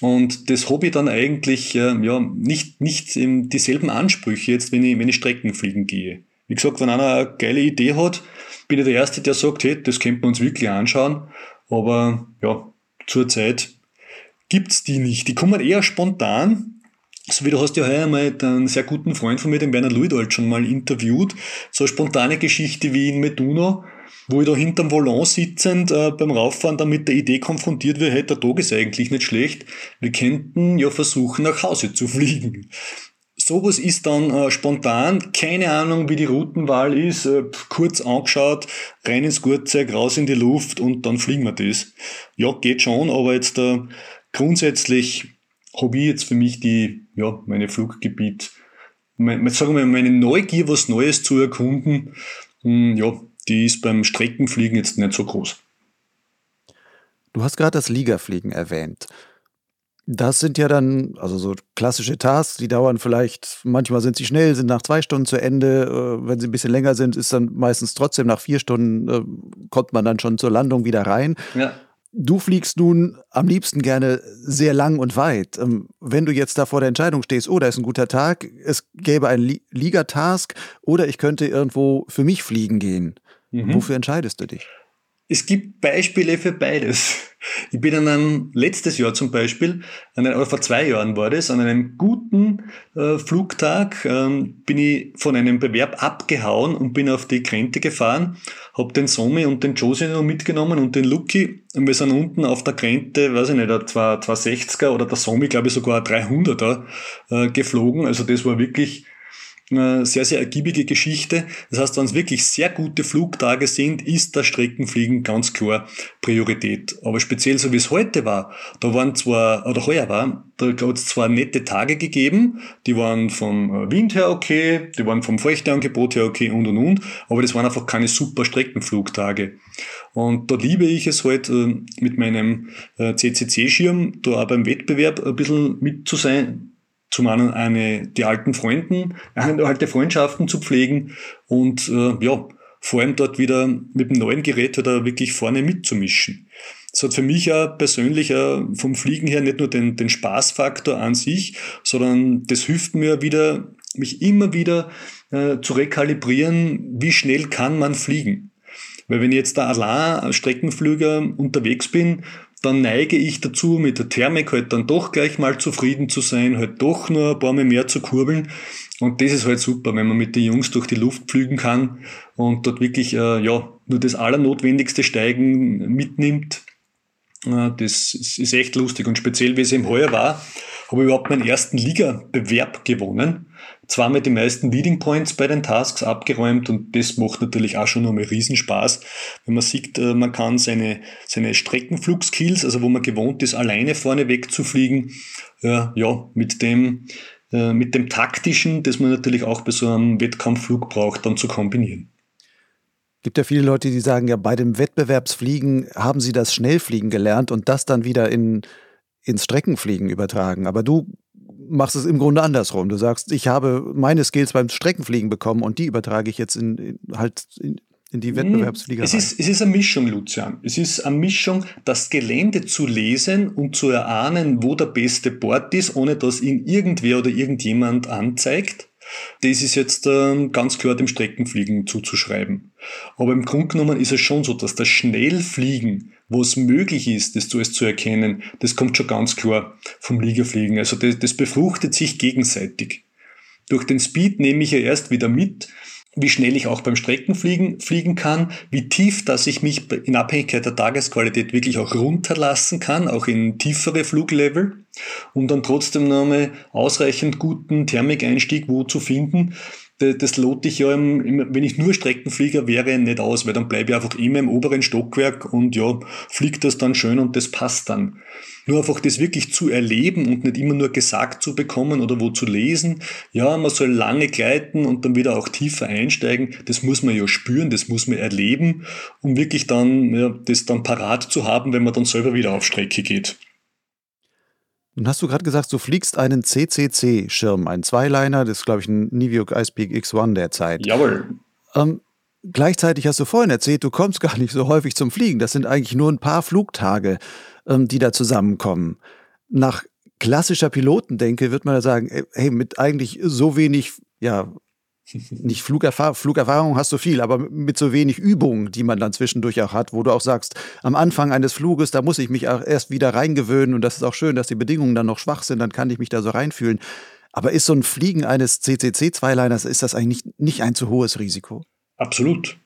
Und das habe ich dann eigentlich äh, ja, nicht, nicht dieselben Ansprüche jetzt, wenn ich, wenn ich Streckenfliegen gehe. Wie gesagt, wenn einer eine geile Idee hat, bin ich der Erste, der sagt, hey, das könnte man uns wirklich anschauen. Aber ja, zurzeit gibt's die nicht. Die kommen eher spontan. So wie du hast ja heuer mal einen sehr guten Freund von mir, den Werner Luidold, schon mal interviewt. So eine spontane Geschichte wie in Meduno, wo ich da hinterm Volant sitzend äh, beim Rauffahren dann mit der Idee konfrontiert werde, hey, der Tag ist eigentlich nicht schlecht. Wir könnten ja versuchen, nach Hause zu <laughs> fliegen. Sowas ist dann äh, spontan, keine Ahnung, wie die Routenwahl ist, äh, kurz angeschaut, rein ins Gurtzeug, raus in die Luft und dann fliegen wir das. Ja, geht schon, aber jetzt äh, grundsätzlich habe ich jetzt für mich die, ja, meine Fluggebiet, mein, sagen wir, meine Neugier, was Neues zu erkunden, mh, hm, ja, die ist beim Streckenfliegen jetzt nicht so groß. Du hast gerade das Ligafliegen erwähnt. Das sind ja dann, also so klassische Tasks, die dauern vielleicht, manchmal sind sie schnell, sind nach zwei Stunden zu Ende. Äh, wenn sie ein bisschen länger sind, ist dann meistens trotzdem nach vier Stunden, äh, kommt man dann schon zur Landung wieder rein. Ja. Du fliegst nun am liebsten gerne sehr lang und weit. Ähm, wenn du jetzt da vor der Entscheidung stehst, oh, da ist ein guter Tag, es gäbe einen Liga-Task oder ich könnte irgendwo für mich fliegen gehen. Mhm. Wofür entscheidest du dich? Es gibt Beispiele für beides. Ich bin an einem, letztes Jahr zum Beispiel, an einem, oder vor zwei Jahren war das, an einem guten äh, Flugtag ähm, bin ich von einem Bewerb abgehauen und bin auf die Krente gefahren, habe den Somi und den Josie noch mitgenommen und den Lucky und wir sind unten auf der Krente, weiß ich nicht, ein 260er oder der Somi, glaube ich, sogar ein 300er äh, geflogen. Also das war wirklich sehr, sehr ergiebige Geschichte. Das heißt, wenn es wirklich sehr gute Flugtage sind, ist das Streckenfliegen ganz klar Priorität. Aber speziell so wie es heute war, da waren zwar, oder heuer war, da hat es zwar nette Tage gegeben, die waren vom äh, Wind her okay, die waren vom Feuchteangebot her okay und und und, aber das waren einfach keine super Streckenflugtage. Und da liebe ich es halt äh, mit meinem äh, CCC-Schirm, da auch beim Wettbewerb ein bisschen mit zu sein, zum einen eine, die alten Freunden, eine alte Freundschaften zu pflegen und äh, ja, vor allem dort wieder mit dem neuen Gerät oder wirklich vorne mitzumischen. Das hat für mich auch persönlich auch vom Fliegen her nicht nur den, den Spaßfaktor an sich, sondern das hilft mir wieder, mich immer wieder äh, zu rekalibrieren, wie schnell kann man fliegen. Weil wenn ich jetzt da allein als Streckenflüger unterwegs bin, dann neige ich dazu, mit der Thermik halt dann doch gleich mal zufrieden zu sein, halt doch nur ein paar Mal mehr zu kurbeln. Und das ist halt super, wenn man mit den Jungs durch die Luft fliegen kann und dort wirklich äh, ja, nur das Allernotwendigste Steigen mitnimmt. Äh, das ist echt lustig. Und speziell, wie es im Heuer war, habe ich überhaupt meinen ersten Liga-Bewerb gewonnen zweimal die meisten Leading Points bei den Tasks abgeräumt und das macht natürlich auch schon nochmal Riesenspaß, wenn man sieht, äh, man kann seine, seine Streckenflugskills, also wo man gewohnt ist, alleine vorne wegzufliegen, äh, ja, mit dem, äh, mit dem taktischen, das man natürlich auch bei so einem Wettkampfflug braucht, dann zu kombinieren. Gibt ja viele Leute, die sagen, ja, bei dem Wettbewerbsfliegen haben sie das Schnellfliegen gelernt und das dann wieder in, ins Streckenfliegen übertragen. Aber du machst es im Grunde andersrum. Du sagst, ich habe meine Skills beim Streckenfliegen bekommen und die übertrage ich jetzt in, in halt in, in die hm, Wettbewerbsfliegerei. Es ist, es ist eine Mischung, Lucian. Es ist eine Mischung, das Gelände zu lesen und zu erahnen, wo der beste Bord ist, ohne dass ihn irgendwer oder irgendjemand anzeigt. Das ist jetzt ähm, ganz klar dem Streckenfliegen zuzuschreiben. Aber im Grunde genommen ist es schon so, dass das Schnellfliegen wo es möglich ist, das alles zu erkennen, das kommt schon ganz klar vom Liegefliegen. Also das, das befruchtet sich gegenseitig. Durch den Speed nehme ich ja erst wieder mit, wie schnell ich auch beim Streckenfliegen fliegen kann, wie tief, dass ich mich in Abhängigkeit der Tagesqualität wirklich auch runterlassen kann, auch in tiefere Fluglevel, um dann trotzdem noch einmal ausreichend guten Thermikeinstieg wo zu finden, das lote ich ja, im, wenn ich nur Streckenflieger wäre, nicht aus, weil dann bleibe ich einfach immer im oberen Stockwerk und ja, fliegt das dann schön und das passt dann. Nur einfach das wirklich zu erleben und nicht immer nur gesagt zu bekommen oder wo zu lesen, ja, man soll lange gleiten und dann wieder auch tiefer einsteigen, das muss man ja spüren, das muss man erleben, um wirklich dann ja, das dann parat zu haben, wenn man dann selber wieder auf Strecke geht. Nun hast du gerade gesagt, du fliegst einen CCC-Schirm, ein Zweiliner, das ist, glaube ich, ein Niviuk Icepeak X1 derzeit. Jawohl. Ähm, gleichzeitig hast du vorhin erzählt, du kommst <laughs> gar nicht so häufig zum Fliegen. Das sind eigentlich nur ein paar Flugtage, ähm, die da zusammenkommen. Nach klassischer Pilotendenke wird man da sagen, hey, mit eigentlich so wenig ja, nicht Flugerfahrung, Flugerfahrung hast du viel, aber mit so wenig Übung, die man dann zwischendurch auch hat, wo du auch sagst, am Anfang eines Fluges, da muss ich mich auch erst wieder reingewöhnen und das ist auch schön, dass die Bedingungen dann noch schwach sind, dann kann ich mich da so reinfühlen. Aber ist so ein Fliegen eines CCC-Zweiliners, ist das eigentlich nicht, nicht ein zu hohes Risiko? Absolut.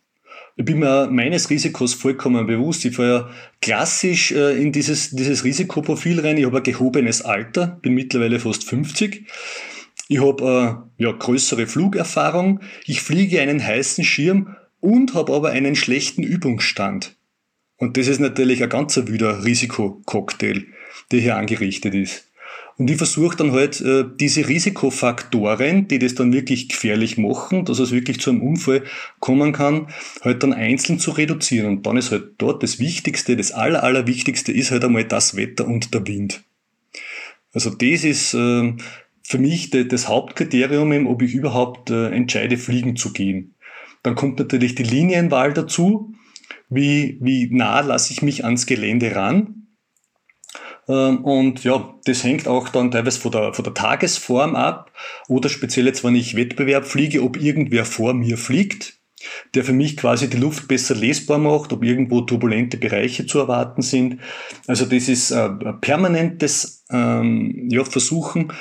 Ich bin mir meines Risikos vollkommen bewusst. Ich fahre ja klassisch äh, in dieses, dieses Risikoprofil rein. Ich habe ein gehobenes Alter, bin mittlerweile fast 50. Ich habe äh, ja, größere Flugerfahrung, ich fliege einen heißen Schirm und habe aber einen schlechten Übungsstand. Und das ist natürlich ein ganz wilder Risikococktail, der hier angerichtet ist. Und ich versuche dann halt äh, diese Risikofaktoren, die das dann wirklich gefährlich machen, dass es wirklich zu einem Unfall kommen kann, halt dann einzeln zu reduzieren. Und dann ist halt dort das Wichtigste, das Aller, Allerwichtigste ist halt einmal das Wetter und der Wind. Also das ist äh, für mich das Hauptkriterium, ob ich überhaupt äh, entscheide, fliegen zu gehen. Dann kommt natürlich die Linienwahl dazu. Wie, wie nah lasse ich mich ans Gelände ran? Ähm, und ja, das hängt auch dann teilweise von der, von der Tagesform ab oder speziell jetzt, wenn ich Wettbewerb fliege, ob irgendwer vor mir fliegt, der für mich quasi die Luft besser lesbar macht, ob irgendwo turbulente Bereiche zu erwarten sind. Also das ist äh, permanentes ähm, ja, Versuchen,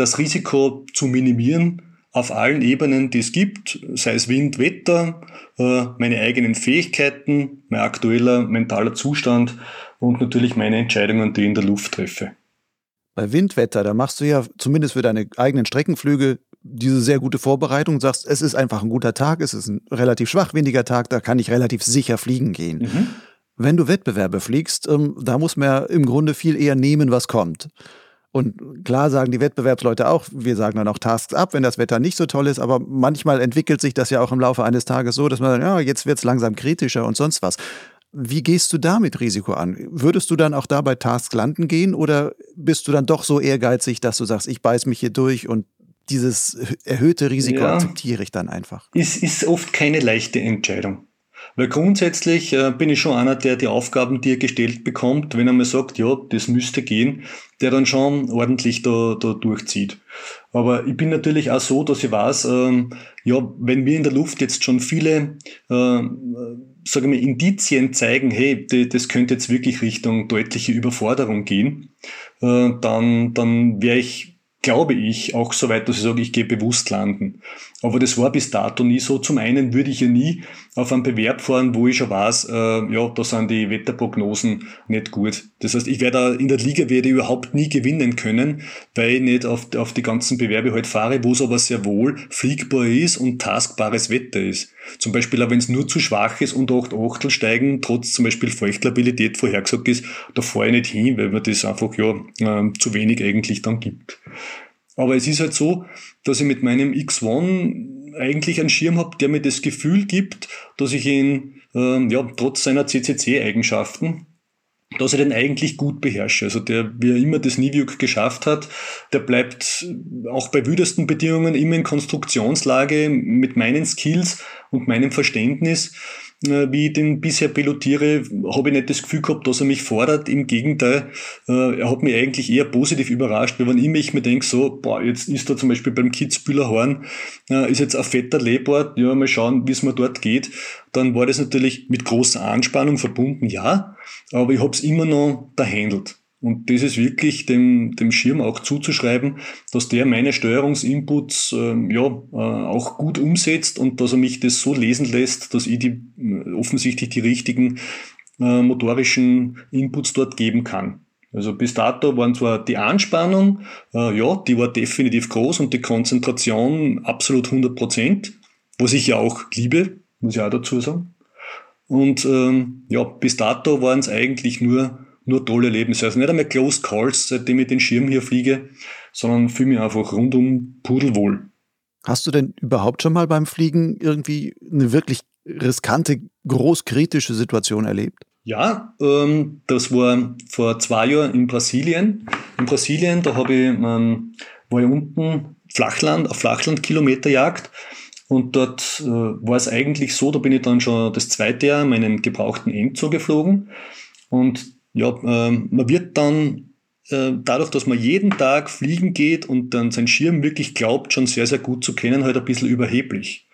das Risiko zu minimieren auf allen Ebenen, die es gibt, sei es Wind, Wetter, äh, meine eigenen Fähigkeiten, mein aktueller mentaler Zustand und natürlich meine Entscheidungen, die ich in der Luft treffe. Bei Windwetter, da machst du ja zumindest für deine eigenen Streckenflüge diese sehr gute Vorbereitung, sagst, es ist einfach ein guter Tag, es ist ein relativ schwachwindiger Tag, da kann ich relativ sicher fliegen gehen. Mhm. Wenn du Wettbewerbe fliegst, ähm, da muss man ja im Grunde viel eher nehmen, was kommt. Und klar sagen die Wettbewerbsleute auch, wir sagen dann auch Tasks ab, wenn das Wetter nicht so toll ist, aber manchmal entwickelt sich das ja auch im Laufe eines Tages so, dass man dann, ja, jetzt wird es langsam kritischer und sonst was. Wie gehst du da mit Risiko an? Würdest du dann auch da bei Tasks landen gehen oder bist du dann doch so ehrgeizig, dass du sagst, ich beiß mich hier durch und dieses erhöhte Risiko ja, akzeptiere ich dann einfach? Es ist oft keine leichte Entscheidung. Weil grundsätzlich äh, bin ich schon einer, der die Aufgaben, die er gestellt bekommt, wenn er mir sagt, ja, das müsste gehen, der dann schon ordentlich da, da durchzieht. Aber ich bin natürlich auch so, dass ich weiß, ähm, ja, wenn wir in der Luft jetzt schon viele, äh, sage mal, Indizien zeigen, hey, das könnte jetzt wirklich Richtung deutliche Überforderung gehen, äh, dann, dann wäre ich glaube ich, auch so weit, dass ich sage, ich gehe bewusst landen. Aber das war bis dato nie so. Zum einen würde ich ja nie auf einen Bewerb fahren, wo ich schon weiß, äh, ja, da sind die Wetterprognosen nicht gut. Das heißt, ich werde in der Liga werde überhaupt nie gewinnen können, weil ich nicht auf, auf die ganzen Bewerbe halt fahre, wo es aber sehr wohl fliegbar ist und taskbares Wetter ist. Zum Beispiel auch wenn es nur zu schwach ist und 8 Achtel steigen, trotz zum Beispiel Feuchtlabilität vorhergesagt ist, da fahre ich nicht hin, weil mir das einfach ja äh, zu wenig eigentlich dann gibt. Aber es ist halt so, dass ich mit meinem X1 eigentlich einen Schirm habe, der mir das Gefühl gibt, dass ich ihn ähm, ja, trotz seiner CCC-Eigenschaften dass er den eigentlich gut beherrsche. Also der, wie er immer das Niviuk geschafft hat, der bleibt auch bei wüdesten Bedingungen immer in Konstruktionslage mit meinen Skills und meinem Verständnis wie ich den bisher pilotiere, habe ich nicht das Gefühl gehabt, dass er mich fordert. Im Gegenteil, äh, er hat mich eigentlich eher positiv überrascht, weil wenn immer ich mir denke, so, boah, jetzt ist da zum Beispiel beim Kitzbühler Horn, äh, ist jetzt ein fetter Lebort, ja, mal schauen, wie es mir dort geht, dann war das natürlich mit großer Anspannung verbunden, ja, aber ich habe es immer noch dahandelt. Und das ist wirklich dem, dem Schirm auch zuzuschreiben, dass der meine Steuerungsinputs äh, ja, äh, auch gut umsetzt und dass er mich das so lesen lässt, dass ich die, äh, offensichtlich die richtigen äh, motorischen Inputs dort geben kann. Also bis dato waren zwar die Anspannung, äh, ja, die war definitiv groß und die Konzentration absolut 100 Prozent, was ich ja auch liebe, muss ich auch dazu sagen. Und ähm, ja, bis dato waren es eigentlich nur, nur tolle Erlebnisse. Also nicht einmal Close Calls, seitdem ich den Schirm hier fliege, sondern fühle mich einfach rundum pudelwohl. Hast du denn überhaupt schon mal beim Fliegen irgendwie eine wirklich riskante, großkritische Situation erlebt? Ja, ähm, das war vor zwei Jahren in Brasilien. In Brasilien, da habe ich, ähm, war ich unten Flachland, auf Flachlandkilometerjagd und dort äh, war es eigentlich so, da bin ich dann schon das zweite Jahr meinen gebrauchten Enzo geflogen und ja, äh, man wird dann äh, dadurch, dass man jeden Tag fliegen geht und dann seinen Schirm wirklich glaubt, schon sehr, sehr gut zu kennen, halt ein bisschen überheblich.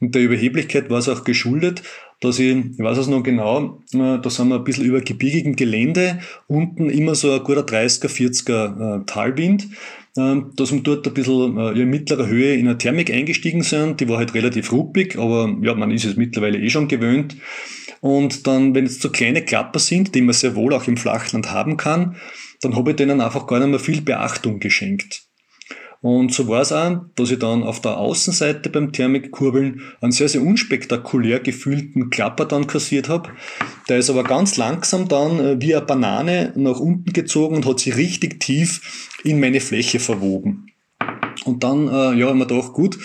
Und der Überheblichkeit war es auch geschuldet, dass ich, ich weiß es noch genau, äh, da sind wir ein bisschen über gebirgigem Gelände, unten immer so ein guter 30er, 40er äh, Talwind, äh, dass wir dort ein bisschen äh, in mittlerer Höhe in eine Thermik eingestiegen sind, die war halt relativ ruppig, aber ja, man ist es mittlerweile eh schon gewöhnt. Und dann, wenn es so kleine Klapper sind, die man sehr wohl auch im Flachland haben kann, dann habe ich denen einfach gar nicht mehr viel Beachtung geschenkt. Und so war es auch, dass ich dann auf der Außenseite beim Thermikkurbeln einen sehr, sehr unspektakulär gefühlten Klapper dann kassiert habe. Der ist aber ganz langsam dann äh, wie eine Banane nach unten gezogen und hat sich richtig tief in meine Fläche verwoben. Und dann, äh, ja, haben wir gedacht, gut,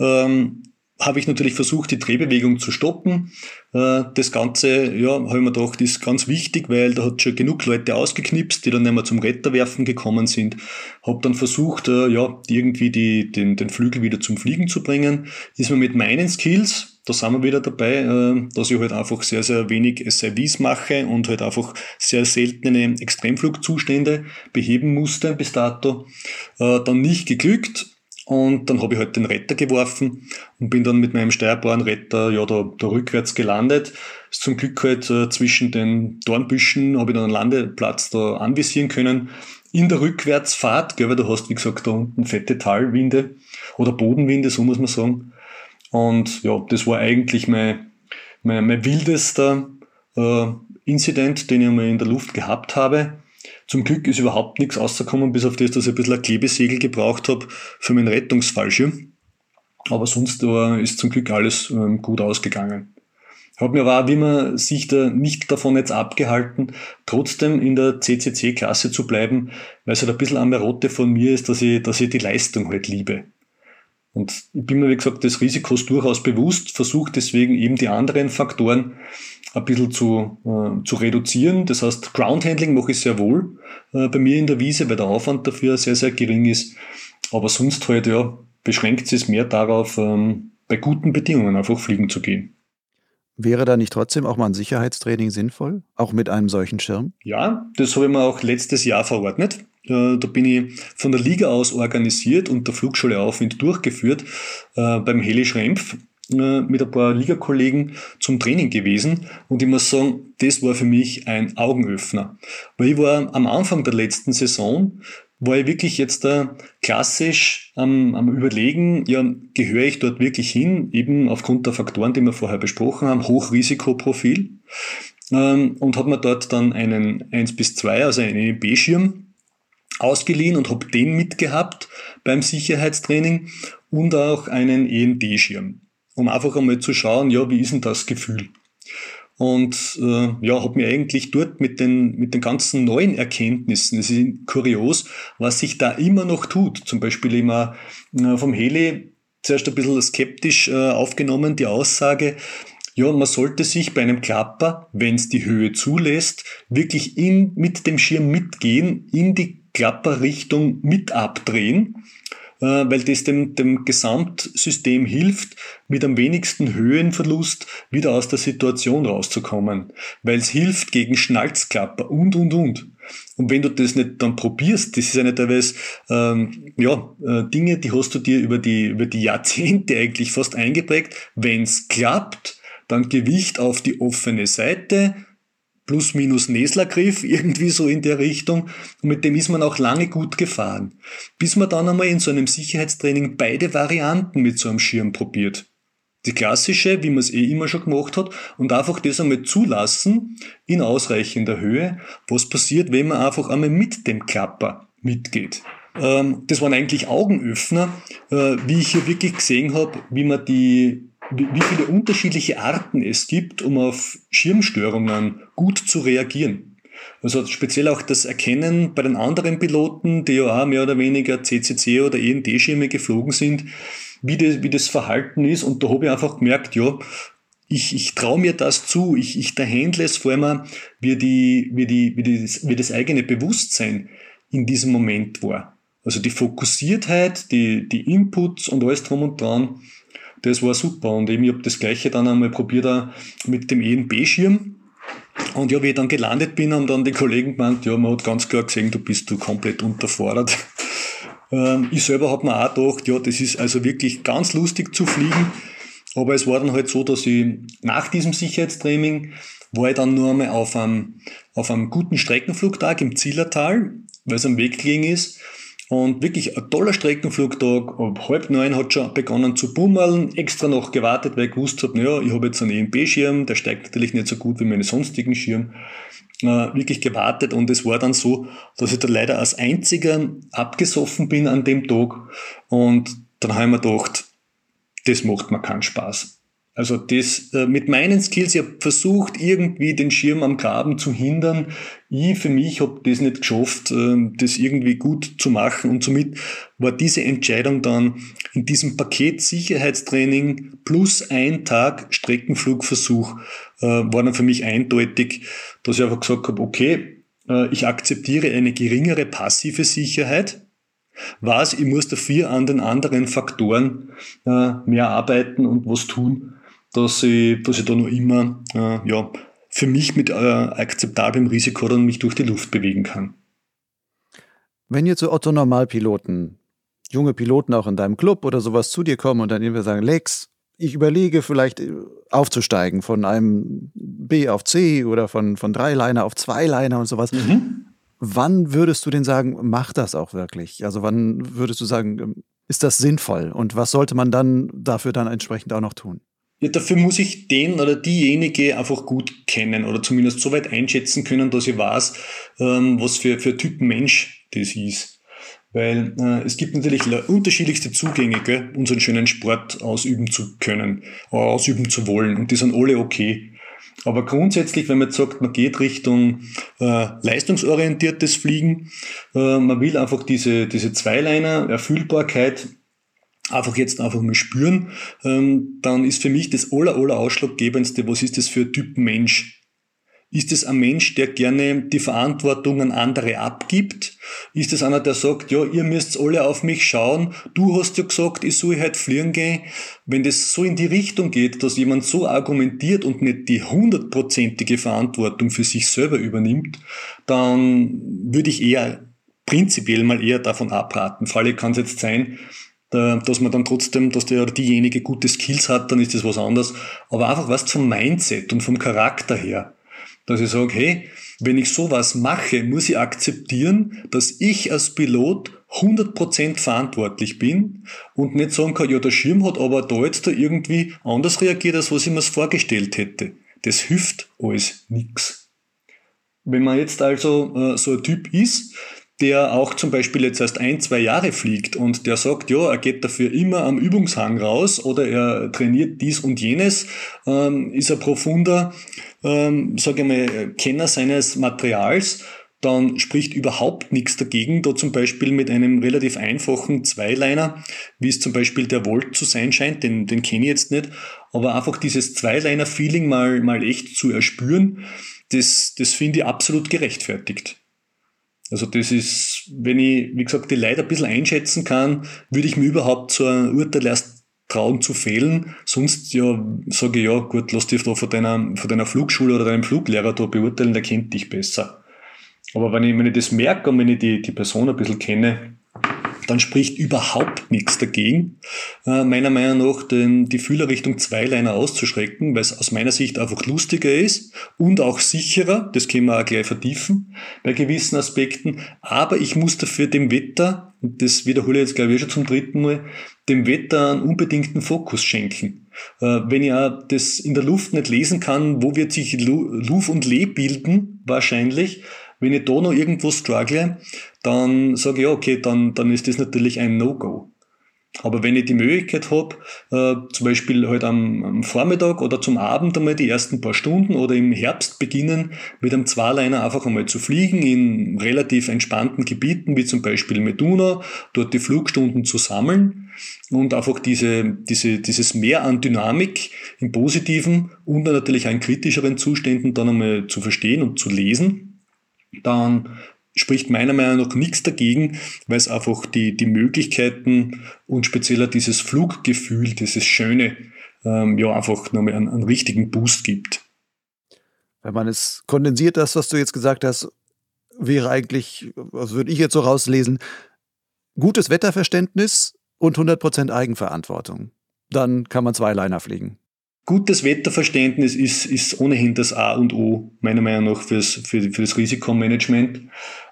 ähm, habe ich natürlich versucht, die Drehbewegung zu stoppen. Äh, das Ganze, ja, habe ich mir gedacht, ist ganz wichtig, weil da hat schon genug Leute ausgeknipst, die dann nicht mehr zum Retterwerfen gekommen sind. Habe dann versucht, äh, ja, irgendwie die, den, den Flügel wieder zum Fliegen zu bringen. Ist mir mit meinen Skills, da sind wir wieder dabei, äh, dass ich halt einfach sehr, sehr wenig SIVs mache und halt einfach sehr seltene Extremflugzustände beheben musste bis dato. Dann nicht geglückt und dann habe ich halt den Retter geworfen und bin dann mit meinem steuerbaren Retter ja da, da rückwärts gelandet. Ist zum Glück halt äh, zwischen den Dornbüschen habe ich dann einen Landeplatz da anvisieren können. In der Rückwärtsfahrt, gell, weil du hast, wie gesagt, da unten fette Talwinde oder Bodenwinde, so muss man sagen. Und ja, das war eigentlich mein, mein, mein wildester äh, Incident, den ich einmal in der Luft gehabt habe. Zum Glück ist überhaupt nichts rausgekommen, bis auf das, dass ich ein bisschen ein Klebesegel gebraucht habe für meinen Rettungsfallschirm. Aber sonst ist zum Glück alles ähm, gut ausgegangen. Hat mir aber auch, wie man sich da nicht davon jetzt abgehalten, trotzdem in der CCC-Klasse zu bleiben, weil es halt ein bisschen eine Rotte von mir ist, dass ich, dass ich die Leistung halt liebe. Und ich bin mir, wie gesagt, des Risikos durchaus bewusst, versuche deswegen eben die anderen Faktoren ein bisschen zu, äh, zu reduzieren. Das heißt, Groundhandling mache ich sehr wohl äh, bei mir in der Wiese, weil der Aufwand dafür sehr, sehr gering ist. Aber sonst halt, ja, beschränkt es mehr darauf, ähm, bei guten Bedingungen einfach fliegen zu gehen. Wäre da nicht trotzdem auch mal ein Sicherheitstraining sinnvoll, auch mit einem solchen Schirm? Ja, das habe ich mir auch letztes Jahr verordnet. Äh, da bin ich von der Liga aus organisiert und der Flugschule Aufwind durchgeführt äh, beim Heli Schrempf mit ein paar Ligakollegen zum Training gewesen und ich muss sagen, das war für mich ein Augenöffner. Weil ich war am Anfang der letzten Saison, war ich wirklich jetzt da klassisch am, am Überlegen, ja, gehöre ich dort wirklich hin, eben aufgrund der Faktoren, die wir vorher besprochen haben, Hochrisikoprofil. Ähm, und habe mir dort dann einen 1 bis 2, also einen EB-Schirm ausgeliehen und habe den mitgehabt beim Sicherheitstraining und auch einen END-Schirm um einfach einmal zu schauen, ja, wie ist denn das Gefühl? Und äh, ja, habe mir eigentlich dort mit den, mit den ganzen neuen Erkenntnissen, es ist kurios, was sich da immer noch tut. Zum Beispiel immer äh, vom Heli zuerst ein bisschen skeptisch äh, aufgenommen, die Aussage, ja, man sollte sich bei einem Klapper, wenn es die Höhe zulässt, wirklich in, mit dem Schirm mitgehen, in die Klapperrichtung mit abdrehen weil das dem, dem Gesamtsystem hilft, mit am wenigsten Höhenverlust wieder aus der Situation rauszukommen, weil es hilft gegen Schnalzklapper und, und, und. Und wenn du das nicht dann probierst, das ist eine teilweise ähm, ja, äh, Dinge, die hast du dir über die, über die Jahrzehnte eigentlich fast eingeprägt. Wenn es klappt, dann Gewicht auf die offene Seite, plus minus Neslergriff, <laughs> irgendwie so in der Richtung. Und mit dem ist man auch lange gut gefahren. Bis man dann einmal in so einem Sicherheitstraining beide Varianten mit so einem Schirm probiert. die klassische, wie man es eh immer schon gemacht hat, und einfach das einmal zulassen in ausreichender Höhe, was passiert, wenn man einfach einmal mit dem Klapper mitgeht. Ähm, das waren eigentlich Augenöffner, äh, wie ich hier wirklich gesehen habe, wie man die, wie viele unterschiedliche Arten es gibt, um auf Schirmstörungen gut zu reagieren. Also speziell auch das Erkennen bei den anderen Piloten, die ja auch mehr oder weniger CCC oder END-Schirme geflogen sind, wie das, wie das Verhalten ist. Und da habe ich einfach gemerkt, ja, ich, ich traue mir das zu, ich, ich da handle es vor allem, wie, die, wie, die, wie, die, wie das eigene Bewusstsein in diesem Moment war. Also die Fokussiertheit, die, die Inputs und alles drum und dran, das war super. Und eben, ich habe das gleiche dann einmal probiert mit dem ENB-Schirm. Und ja, wie ich dann gelandet bin, haben dann die Kollegen gemeint, ja, man hat ganz klar gesehen, du bist du komplett unterfordert. <laughs> Ähm, ich selber habe mir auch gedacht, ja, das ist also wirklich ganz lustig zu fliegen. Aber es war dann halt so, dass ich nach diesem Sicherheitstraining war ich dann nur einmal auf einem, auf einem guten Streckenflugtag im Zillertal, weil es am Weg gelegen ist. Und wirklich ein toller Streckenflugtag. Ab halb neun hat schon begonnen zu bummeln. Extra noch gewartet, weil ich gewusst habe, naja, ich habe jetzt einen EMB-Schirm, der steigt natürlich nicht so gut wie meine sonstigen Schirme äh, wirklich gewartet und es war dann so, dass ich da leider als einziger abgesoffen bin an dem Tag und dann habe ich mir gedacht, das macht mir keinen Spaß. Also das äh, mit meinen Skills, ich habe versucht, irgendwie den Schirm am Graben zu hindern. Ich für mich habe das nicht geschafft, äh, das irgendwie gut zu machen. Und somit war diese Entscheidung dann in diesem Paket Sicherheitstraining plus ein Tag Streckenflugversuch, äh, war dann für mich eindeutig, dass ich einfach gesagt habe, okay, äh, ich akzeptiere eine geringere passive Sicherheit. Was, ich muss dafür an den anderen Faktoren äh, mehr arbeiten und was tun, dass ich, dass ich da noch immer äh, ja, für mich mit äh, akzeptablem Risiko dann mich durch die Luft bewegen kann. Wenn jetzt so Otto-Normalpiloten, junge Piloten auch in deinem Club oder sowas zu dir kommen und dann irgendwie sagen, Lex, ich überlege vielleicht äh, aufzusteigen von einem B auf C oder von, von Dreiliner auf Zweiliner und sowas. Mhm. Wann würdest du denn sagen, mach das auch wirklich? Also wann würdest du sagen, ähm, ist das sinnvoll? Und was sollte man dann dafür dann entsprechend auch noch tun? Ja, dafür muss ich den oder diejenige einfach gut kennen oder zumindest so weit einschätzen können, dass ich weiß, ähm, was für, für Typ Mensch das ist. Weil äh, es gibt natürlich unterschiedlichste Zugänge, gell, unseren schönen Sport ausüben zu können, äh, ausüben zu wollen. Und die sind alle okay. Aber grundsätzlich, wenn man jetzt sagt, man geht Richtung äh, leistungsorientiertes Fliegen, äh, man will einfach diese, diese Zweiliner, Erfüllbarkeit einfach jetzt einfach mal spüren, ähm, dann ist für mich das aller, aller ausschlaggebendste, was ist das für ein Typ Mensch? Ist es ein Mensch, der gerne die Verantwortung an andere abgibt? Ist es einer, der sagt, ja, ihr müsst alle auf mich schauen, du hast ja gesagt, ich soll halt fliegen gehen. Wenn das so in die Richtung geht, dass jemand so argumentiert und nicht die hundertprozentige Verantwortung für sich selber übernimmt, dann würde ich eher prinzipiell mal eher davon abraten. Falle kann es jetzt sein, dass man dann trotzdem, dass der oder diejenige gute Skills hat, dann ist das was anderes. Aber einfach was zum Mindset und vom Charakter her. Dass ich sage, hey, wenn ich sowas mache, muss ich akzeptieren, dass ich als Pilot 100% verantwortlich bin und nicht sagen kann, ja, der Schirm hat aber da jetzt da irgendwie anders reagiert, als was ich mir vorgestellt hätte. Das hilft alles nix. Wenn man jetzt also äh, so ein Typ ist, der auch zum Beispiel jetzt erst ein, zwei Jahre fliegt und der sagt, ja, er geht dafür immer am Übungshang raus oder er trainiert dies und jenes, ähm, ist ein profunder, ähm, sage ich mal, Kenner seines Materials, dann spricht überhaupt nichts dagegen, da zum Beispiel mit einem relativ einfachen Zweiliner, wie es zum Beispiel der Volt zu sein scheint, den, den kenne ich jetzt nicht, aber einfach dieses Zweiliner-Feeling mal, mal echt zu erspüren, das, das finde ich absolut gerechtfertigt. Also das ist, wenn ich, wie gesagt, die Leute ein bisschen einschätzen kann, würde ich mir überhaupt so ein Urteil erst trauen zu fehlen. Sonst ja, sage ich ja, gut, lass dich da von deiner, von deiner Flugschule oder deinem Fluglehrer da beurteilen, der kennt dich besser. Aber wenn ich, wenn ich das merke und wenn ich die, die Person ein bisschen kenne, dann spricht überhaupt nichts dagegen, äh, meiner Meinung nach den, die Fühler Richtung Zweiliner auszuschrecken, weil es aus meiner Sicht einfach lustiger ist und auch sicherer, das können wir auch gleich vertiefen bei gewissen Aspekten, aber ich muss dafür dem Wetter, und das wiederhole ich jetzt glaube ich schon zum dritten Mal, dem Wetter einen unbedingten Fokus schenken. Äh, wenn ich auch das in der Luft nicht lesen kann, wo wird sich Luf und Le bilden, wahrscheinlich, wenn ich da noch irgendwo struggle, dann sage ich, ja, okay, dann, dann ist das natürlich ein No-Go. Aber wenn ich die Möglichkeit habe, äh, zum Beispiel heute halt am, am, Vormittag oder zum Abend einmal die ersten paar Stunden oder im Herbst beginnen, mit einem Zweiliner einfach einmal zu fliegen in relativ entspannten Gebieten, wie zum Beispiel Meduna, dort die Flugstunden zu sammeln und einfach diese, diese, dieses Mehr an Dynamik im positiven und natürlich auch in kritischeren Zuständen dann einmal zu verstehen und zu lesen, dann spricht meiner Meinung nach nichts dagegen, weil es einfach die, die Möglichkeiten und spezieller dieses Fluggefühl, dieses Schöne, ähm, ja, einfach nochmal einen, einen richtigen Boost gibt. Wenn man es kondensiert, das, was du jetzt gesagt hast, wäre eigentlich, was würde ich jetzt so rauslesen, gutes Wetterverständnis und 100% Eigenverantwortung. Dann kann man zwei Liner fliegen. Gutes Wetterverständnis ist, ist ohnehin das A und O, meiner Meinung nach, fürs, für, für das Risikomanagement.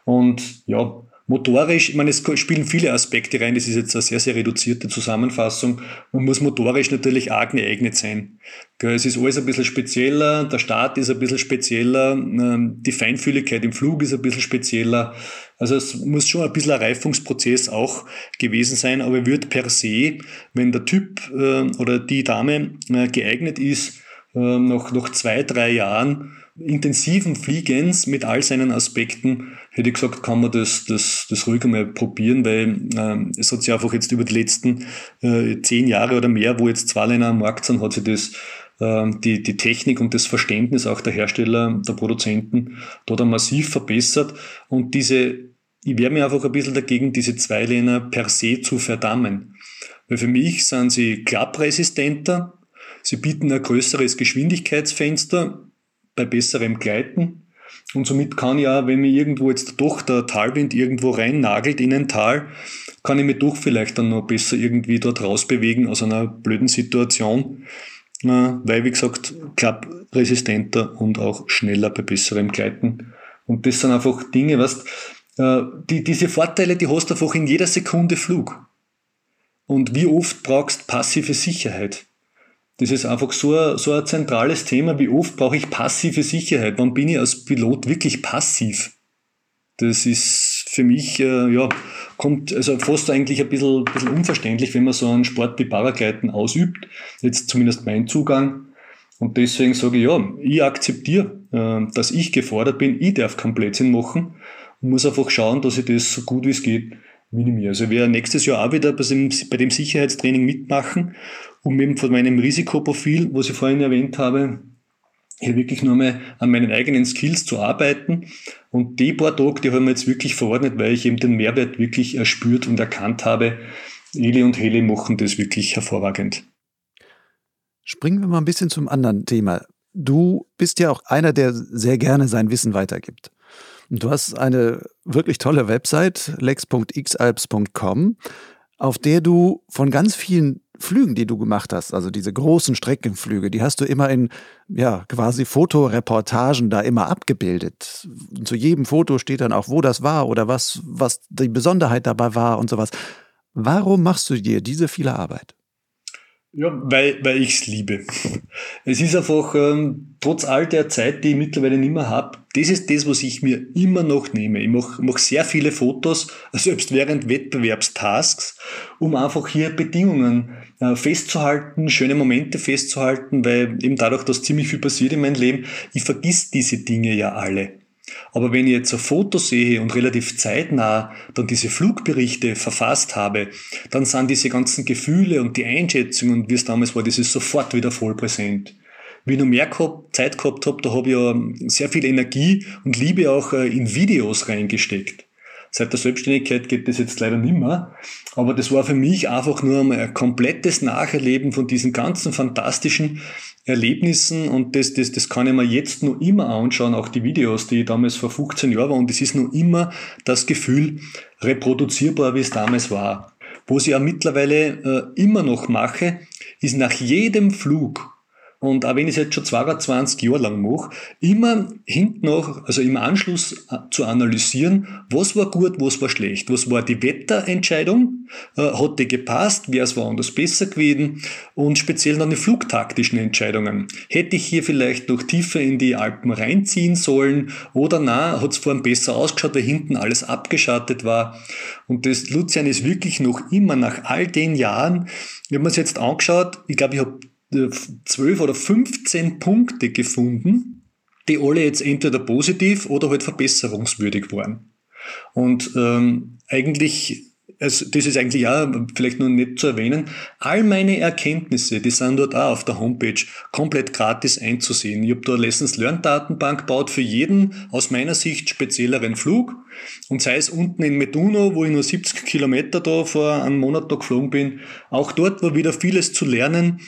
Und ja, motorisch, ich meine, es spielen viele Aspekte rein, das ist jetzt eine sehr, sehr reduzierte Zusammenfassung. Man muss motorisch natürlich arg geeignet sein. Es ist alles ein bisschen spezieller, der Start ist ein bisschen spezieller, ähm, die Feinfühligkeit im Flug ist ein bisschen spezieller. Also es muss schon ein bisschen ein Reifungsprozess auch gewesen sein, aber wird per se, wenn der Typ äh, oder die Dame äh, geeignet ist, äh, nach, nach zwei, drei Jahren intensiven Fliegens mit all seinen Aspekten, hätte ich gesagt, kann man das, das, das ruhig einmal probieren, weil ähm, es hat sich einfach jetzt über die letzten äh, zehn Jahre oder mehr, wo jetzt zwei Länder am Markt sind, hat sich das äh, die, die Technik und das Verständnis auch der Hersteller, der Produzenten dort massiv verbessert und diese, ich wehre mich einfach ein bisschen dagegen, diese Zweilehner per se zu verdammen. Weil für mich sind sie klappresistenter, sie bieten ein größeres Geschwindigkeitsfenster, bei besserem Gleiten. Und somit kann ja, wenn mir irgendwo jetzt doch der Talwind irgendwo rein nagelt in ein Tal, kann ich mich doch vielleicht dann noch besser irgendwie dort rausbewegen aus einer blöden Situation, weil, wie gesagt, klappresistenter und auch schneller bei besserem Gleiten. Und das sind einfach Dinge, was äh, die, diese Vorteile, die hast du einfach in jeder Sekunde Flug. Und wie oft brauchst passive Sicherheit? Das ist einfach so ein, so ein zentrales Thema. Wie oft brauche ich passive Sicherheit? Wann bin ich als Pilot wirklich passiv? Das ist für mich, äh, ja, kommt also fast eigentlich ein bisschen, ein bisschen unverständlich, wenn man so einen Sport wie Paragleiten ausübt. Jetzt zumindest mein Zugang. Und deswegen sage ich, ja, ich akzeptiere, äh, dass ich gefordert bin. Ich darf keinen Blödsinn machen und muss einfach schauen, dass ich das so gut wie es geht minimiere. Also ich werde nächstes Jahr auch wieder bei dem, bei dem Sicherheitstraining mitmachen um eben von meinem Risikoprofil, was ich vorhin erwähnt habe, hier wirklich nur mal an meinen eigenen Skills zu arbeiten. Und die paar Tage, die haben wir jetzt wirklich verordnet, weil ich eben den Mehrwert wirklich erspürt und erkannt habe. Eli und Heli machen das wirklich hervorragend. Springen wir mal ein bisschen zum anderen Thema. Du bist ja auch einer, der sehr gerne sein Wissen weitergibt. Und du hast eine wirklich tolle Website, lex.xalps.com, auf der du von ganz vielen Flügen, die du gemacht hast, also diese großen Streckenflüge, die hast du immer in, ja, quasi Fotoreportagen da immer abgebildet. Zu jedem Foto steht dann auch, wo das war oder was, was die Besonderheit dabei war und sowas. Warum machst du dir diese viele Arbeit? Ja, weil, weil ich es liebe. <laughs> Es ist einfach, ähm, trotz all der Zeit, die ich mittlerweile nicht mehr habe, das ist das, was ich mir immer noch nehme. Ich mache mach sehr viele Fotos, <laughs> selbst während Wettbewerbstasks, um einfach hier Bedingungen äh, festzuhalten, schöne Momente festzuhalten, weil eben dadurch, dass ziemlich viel passiert in meinem Leben, ich vergiss diese Dinge ja alle. Aber wenn ich jetzt ein Foto sehe und relativ zeitnah dann diese Flugberichte verfasst habe, dann sind diese ganzen Gefühle und die Einschätzungen, wie es damals war, das ist sofort wieder voll präsent. Wie ich noch mehr Zeit gehabt habe, da habe ich ja sehr viel Energie und Liebe auch äh, in Videos reingesteckt. Seit der Selbstständigkeit geht das jetzt leider nicht mehr. Aber das war für mich einfach nur ein komplettes Nacherleben von diesen ganzen fantastischen Erlebnissen und das, das, das kann ich mir jetzt noch immer anschauen, auch die Videos, die ich damals vor 15 Jahren war und es ist noch immer das Gefühl reproduzierbar, wie es damals war. Was ich ja mittlerweile äh, immer noch mache, ist nach jedem Flug und auch wenn ich es jetzt schon 22 Jahre lang mache, immer hinten noch, also im Anschluss äh, zu analysieren, was war gut, was war schlecht, was war die Wetterentscheidung, äh, hat die gepasst, wer es woanders besser gewesen? Und speziell dann die flugtaktischen Entscheidungen. Hätte ich hier vielleicht noch tiefer in die Alpen reinziehen sollen? Oder na, hat es vorhin besser ausgeschaut, weil hinten alles abgeschattet war. Und das Lucian ist wirklich noch immer nach all den Jahren, ich habe mir es jetzt angeschaut, ich glaube, ich habe äh, zwölf oder 15 Punkte gefunden, die alle jetzt entweder positiv oder halt verbesserungswürdig waren. Und ähm, eigentlich also das ist eigentlich auch vielleicht noch nicht zu erwähnen, all meine Erkenntnisse, die sind dort auch auf der Homepage komplett gratis einzusehen. Ich habe da Lessons Learned Datenbank gebaut für jeden aus meiner Sicht spezielleren Flug. Und sei es unten in Meduno, wo ich nur 70 Kilometer da vor einem Monat da geflogen bin, auch dort war wieder vieles zu lernen.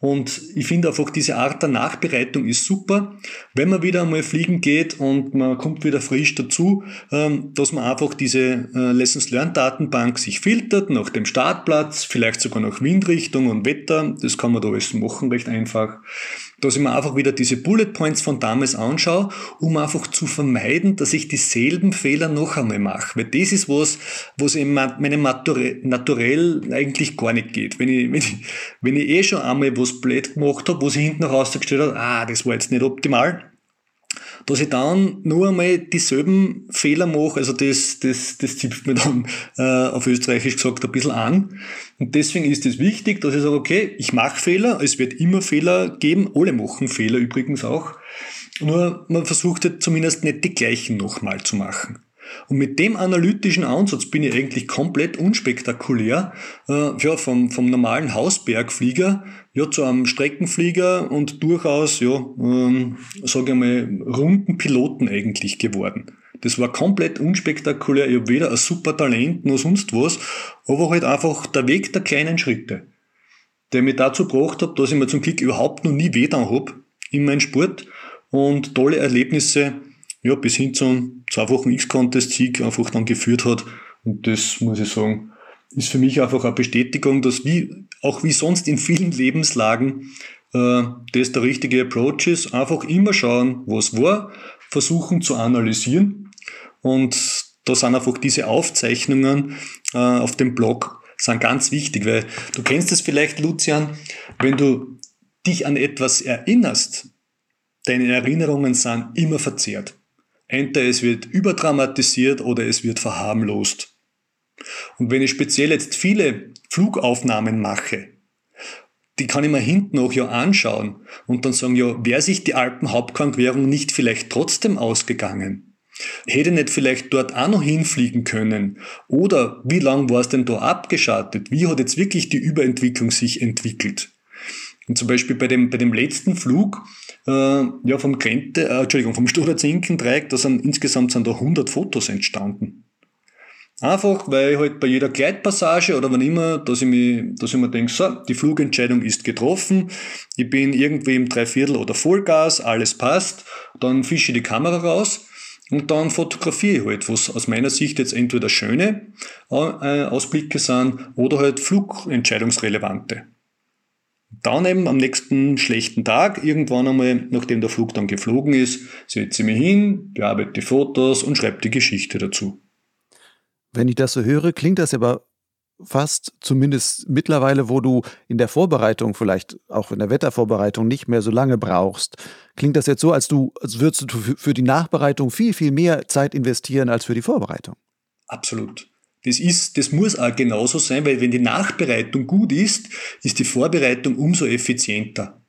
Und ich finde einfach, diese Art der Nachbereitung ist super. Wenn man wieder einmal fliegen geht und man kommt wieder frisch dazu, ähm, dass man einfach diese äh, Lessons Learned Datenbank sich filtert nach dem Startplatz, vielleicht sogar nach Windrichtung und Wetter. Das kann man da alles machen, recht einfach dass ich mir einfach wieder diese Bullet Points von damals anschaue, um einfach zu vermeiden, dass ich dieselben Fehler noch einmal mache. Weil das ist was, was in meinem Naturell eigentlich gar nicht geht. Wenn ich, wenn ich, wenn ich eh schon einmal was blöd gemacht habe, wo sich hinten rausgestellt hat, ah, das war jetzt nicht optimal, dass ich dann nur einmal dieselben Fehler mache, also das, das, das zipft mir dann äh, auf Österreichisch gesagt ein bisschen an. Und deswegen ist es wichtig, dass ich sage, okay, ich mache Fehler, es wird immer Fehler geben, alle machen Fehler übrigens auch. Nur man versucht halt zumindest nicht die gleichen nochmal zu machen. Und mit dem analytischen Ansatz bin ich eigentlich komplett unspektakulär, äh, ja, vom, vom normalen Hausbergflieger ja, zu einem Streckenflieger und durchaus, ja, ähm, sage ich mal, runden Piloten eigentlich geworden. Das war komplett unspektakulär. Ich habe weder ein super Talent noch sonst was, aber halt einfach der Weg der kleinen Schritte, der mich dazu gebracht hat, dass ich mir zum Glück überhaupt noch nie weh habe in meinem Sport und tolle Erlebnisse ja, bis hin zum zweifachen X-Contest-Sieg einfach dann geführt hat. Und das muss ich sagen, ist für mich einfach eine Bestätigung, dass wie, auch wie sonst in vielen Lebenslagen, äh, das der richtige Approach ist. Einfach immer schauen, was war, versuchen zu analysieren. Und da sind einfach diese Aufzeichnungen äh, auf dem Blog sind ganz wichtig, weil du kennst es vielleicht, Lucian, wenn du dich an etwas erinnerst, deine Erinnerungen sind immer verzerrt. Entweder es wird überdramatisiert oder es wird verharmlost. Und wenn ich speziell jetzt viele Flugaufnahmen mache, die kann ich mir hinten auch ja anschauen und dann sagen, ja, wäre sich die Alpenhauptquark-Währung nicht vielleicht trotzdem ausgegangen? Hätte nicht vielleicht dort auch noch hinfliegen können? Oder wie lang war es denn da abgeschattet? Wie hat jetzt wirklich die Überentwicklung sich entwickelt? Und zum Beispiel bei dem, bei dem letzten Flug, ja, vom Krente, äh, Entschuldigung, vom Studer-Zinken-Dreieck, da sind insgesamt sind da 100 Fotos entstanden. Einfach, weil halt bei jeder Gleitpassage oder wann immer, dass ich, mich, dass ich mir denke, so, die Flugentscheidung ist getroffen, ich bin irgendwie im Dreiviertel oder Vollgas, alles passt, dann fische ich die Kamera raus und dann fotografiere ich halt, was aus meiner Sicht jetzt entweder schöne äh, Ausblicke sind oder halt flugentscheidungsrelevante. Dann eben am nächsten schlechten Tag, irgendwann einmal, nachdem der Flug dann geflogen ist, setze ich mich hin, bearbeite die Fotos und schreibe die Geschichte dazu. Wenn ich das so höre, klingt das aber fast, zumindest mittlerweile, wo du in der Vorbereitung, vielleicht auch in der Wettervorbereitung nicht mehr so lange brauchst, klingt das jetzt so, als du, als würdest du für die Nachbereitung viel, viel mehr Zeit investieren als für die Vorbereitung. Absolut. Das ist, das muss auch genauso sein, weil wenn die Nachbereitung gut ist, ist die Vorbereitung umso effizienter.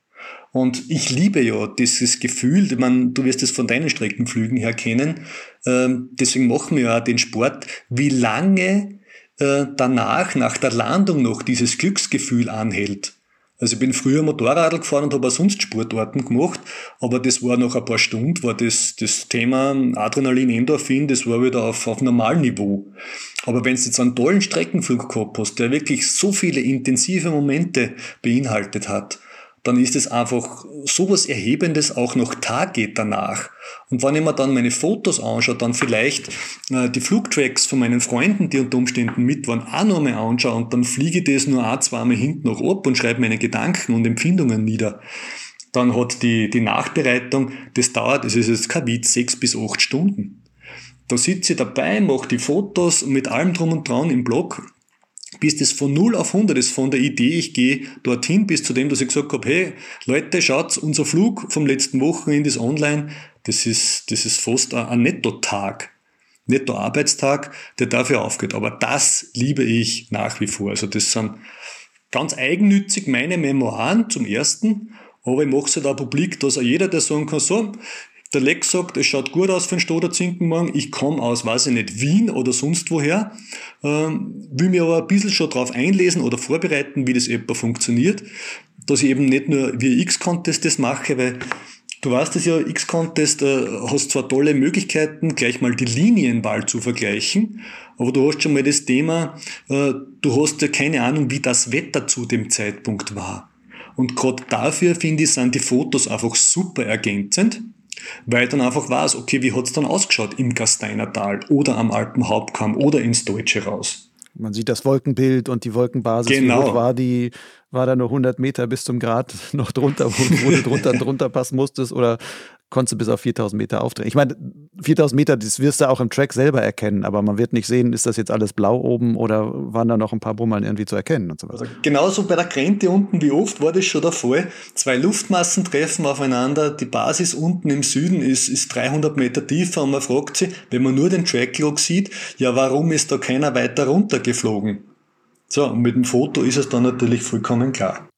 Und ich liebe ja dieses Gefühl, meine, du wirst es von deinen Streckenflügen her kennen, ähm, deswegen machen wir ja auch den Sport, wie lange äh, danach, nach der Landung noch dieses Glücksgefühl anhält. Also ich bin früher Motorradl gefahren und habe auch sonst Sportarten gemacht, aber das war nach ein paar Stunden, war das, das Thema Adrenalin, Endorphin, das war wieder auf, auf Normalniveau. Aber wenn du jetzt einen tollen Streckenflug gehabt hast, der wirklich so viele intensive Momente beinhaltet hat, dann ist es einfach sowas Erhebendes auch noch Tage danach. Und wenn ich mir dann meine Fotos anschaue, dann vielleicht äh, die Flugtracks von meinen Freunden, die unter Umständen mit waren, auch noch einmal anschaue und dann fliege ich das nur ein, zweimal hinten noch ab und schreibe meine Gedanken und Empfindungen nieder. Dann hat die, die Nachbereitung, das dauert, das ist jetzt kein Witz, sechs bis acht Stunden. Da sitze ich dabei, mache die Fotos mit allem drum und dran im Blog, bis das von 0 auf 100 ist, von der Idee, ich gehe dorthin, bis zu dem, dass ich gesagt habe, hey, Leute, schaut, unser Flug vom letzten Wochenende ist online, das ist, das ist fast ein, Netto-Tag, Netto-Arbeitstag, der dafür aufgeht. Aber das liebe ich nach wie vor. Also das sind ganz eigennützig meine Memoiren zum ersten, aber ich mache es halt auch publik, dass auch jeder, der sagen kann, so, der Lex sagt, es schaut gut aus für den Stoder Zinkenmorgen, ich komme aus, weiß ich nicht, Wien oder sonst woher, ähm, will mir aber ein bisschen schon darauf einlesen oder vorbereiten, wie das etwa funktioniert, dass ich eben nicht nur wie X-Contest das mache, weil Du weißt es ja, X-Contest äh, hast zwar tolle Möglichkeiten, gleich mal die Linienwahl zu vergleichen, aber du hast schon mal das Thema, äh, du hast ja keine Ahnung, wie das Wetter zu dem Zeitpunkt war. Und gerade dafür, finde ich, sind die Fotos einfach super ergänzend, weil dann einfach weiß, okay, wie hat's dann ausgeschaut im Gasteiner Tal oder am Alpenhauptkamm oder ins Deutsche raus. Man sieht das Wolkenbild und die Wolkenbasis. Genau. War die? War da nur 100 Meter bis zum Grad <laughs> noch drunter, wo, wo du drunter, drunter passen musstest? Oder konntest du bis auf 4000 Meter aufdrehen. Ich meine, 4000 Meter, das wirst du auch im Track selber erkennen, aber man wird nicht sehen, ist das jetzt alles blau oben oder waren da noch ein paar Brummeln irgendwie zu erkennen und so weiter. Also genauso bei der Krente unten, wie oft war das schon der Fall. Zwei Luftmassen treffen aufeinander, die Basis unten im Süden ist, ist 300 Meter tiefer und man fragt sich, wenn man nur den Tracklog sieht, ja, warum ist da keiner weiter runtergeflogen? So, mit dem Foto ist es dann natürlich vollkommen klar.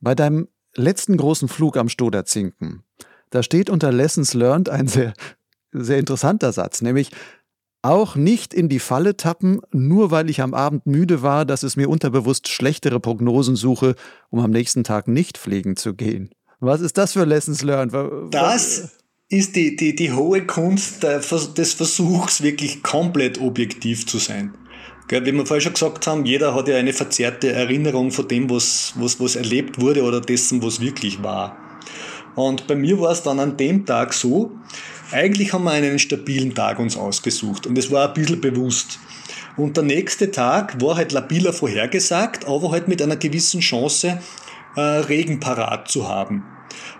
Bei deinem letzten großen Flug am Stoderzinken, da steht unter Lessons Learned ein sehr, sehr interessanter Satz, nämlich auch nicht in die Falle tappen, nur weil ich am Abend müde war, dass es mir unterbewusst schlechtere Prognosen suche, um am nächsten Tag nicht fliegen zu gehen. Was ist das für Lessons Learned? Das ist die, die, die hohe Kunst des Versuchs, wirklich komplett objektiv zu sein. Wie wir vorher schon gesagt haben, jeder hat ja eine verzerrte Erinnerung von dem, was, was, was erlebt wurde oder dessen, was wirklich war. Und bei mir war es dann an dem Tag so, eigentlich haben wir einen stabilen Tag uns ausgesucht und es war ein bisschen bewusst. Und der nächste Tag war halt labiler vorhergesagt, aber halt mit einer gewissen Chance, äh, Regen parat zu haben.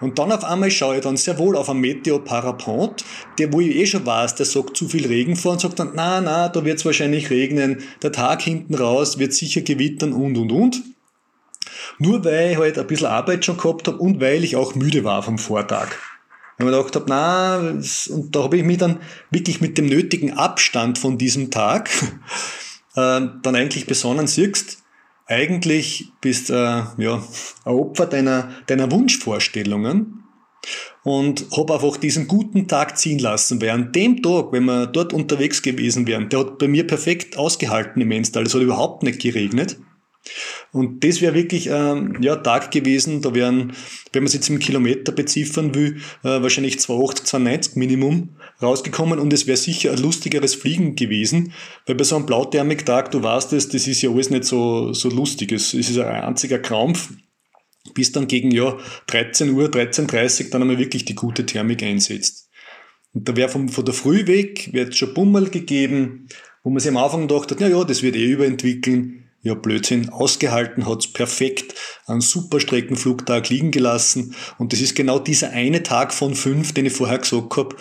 Und dann auf einmal schaue ich dann sehr wohl auf einen Meteoparapont, der wo ich eh schon weiß, der sagt zu viel Regen vor und sagt dann, na, na, da wird es wahrscheinlich regnen, der Tag hinten raus wird sicher gewittern und und und. Nur weil ich halt ein bisschen Arbeit schon gehabt habe und weil ich auch müde war vom Vortag. Wenn ich mir gedacht habe, na, und da habe ich mich dann wirklich mit dem nötigen Abstand von diesem Tag <laughs> äh, dann eigentlich besonnen, siehst, eigentlich bist äh, ja, ein Opfer deiner, deiner Wunschvorstellungen und habe einfach diesen guten Tag ziehen lassen, weil an dem Tag, wenn wir dort unterwegs gewesen wären, der hat bei mir perfekt ausgehalten im Enstal, es hat überhaupt nicht geregnet. Und das wäre wirklich ähm, ja, Tag gewesen, da wären, wenn man es jetzt im Kilometer beziffern will, äh, wahrscheinlich 280, 290 Minimum rausgekommen. Und es wäre sicher ein lustigeres Fliegen gewesen, weil bei so einem Blauthermik-Tag, du weißt es, das ist ja alles nicht so, so lustig, es ist ein einziger Krampf, bis dann gegen ja, 13 Uhr, 13.30 Uhr dann einmal wirklich die gute Thermik einsetzt. Und da wäre von der Früh weg, wird schon Bummel gegeben, wo man sich am Anfang gedacht hat, na ja, das wird eh überentwickeln ja, Blödsinn, ausgehalten, hat's perfekt einen super Streckenflugtag liegen gelassen. Und das ist genau dieser eine Tag von fünf, den ich vorher gesagt habe,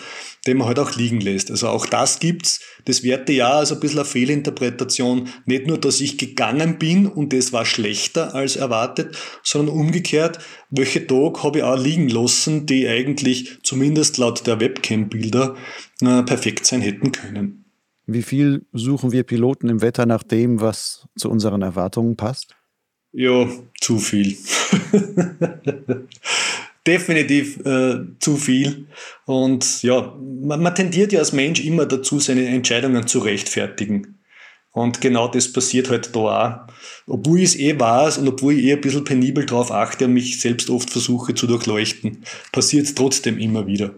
den man halt auch liegen lässt. Also auch das gibt's. Das werte ja also ein bisschen eine Fehlinterpretation. Nicht nur, dass ich gegangen bin und es war schlechter als erwartet, sondern umgekehrt, welche Tag habe ich auch liegen lassen, die eigentlich zumindest laut der Webcam-Bilder äh, perfekt sein hätten können. Wie viel suchen wir Piloten im Wetter nach dem, was zu unseren Erwartungen passt? Ja, zu viel. <laughs> Definitiv äh, zu viel. Und ja, man, man tendiert ja als Mensch immer dazu, seine Entscheidungen zu rechtfertigen. Und genau das passiert halt da auch. Obwohl ich es eh weiß und obwohl ich eh ein bisschen penibel drauf achte und mich selbst oft versuche zu durchleuchten, passiert es trotzdem immer wieder.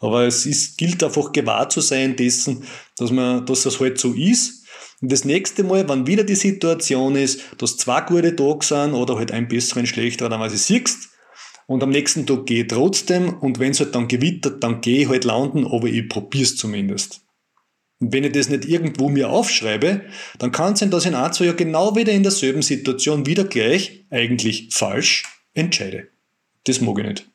Aber es ist, gilt einfach gewahr zu sein dessen, dass, man, dass das halt so ist. Und das nächste Mal, wenn wieder die Situation ist, dass zwei gute Tage sind oder halt ein besserer, ein schlechterer, dann weiß ich, siehst, und am nächsten Tag gehe ich trotzdem und wenn es halt dann gewittert, dann gehe ich halt landen, aber ich probier's zumindest. Und wenn ich das nicht irgendwo mir aufschreibe, dann kann es sein, dass ich in ein, zwei Jahren genau wieder in derselben Situation wieder gleich, eigentlich falsch, entscheide. das mag ich nicht.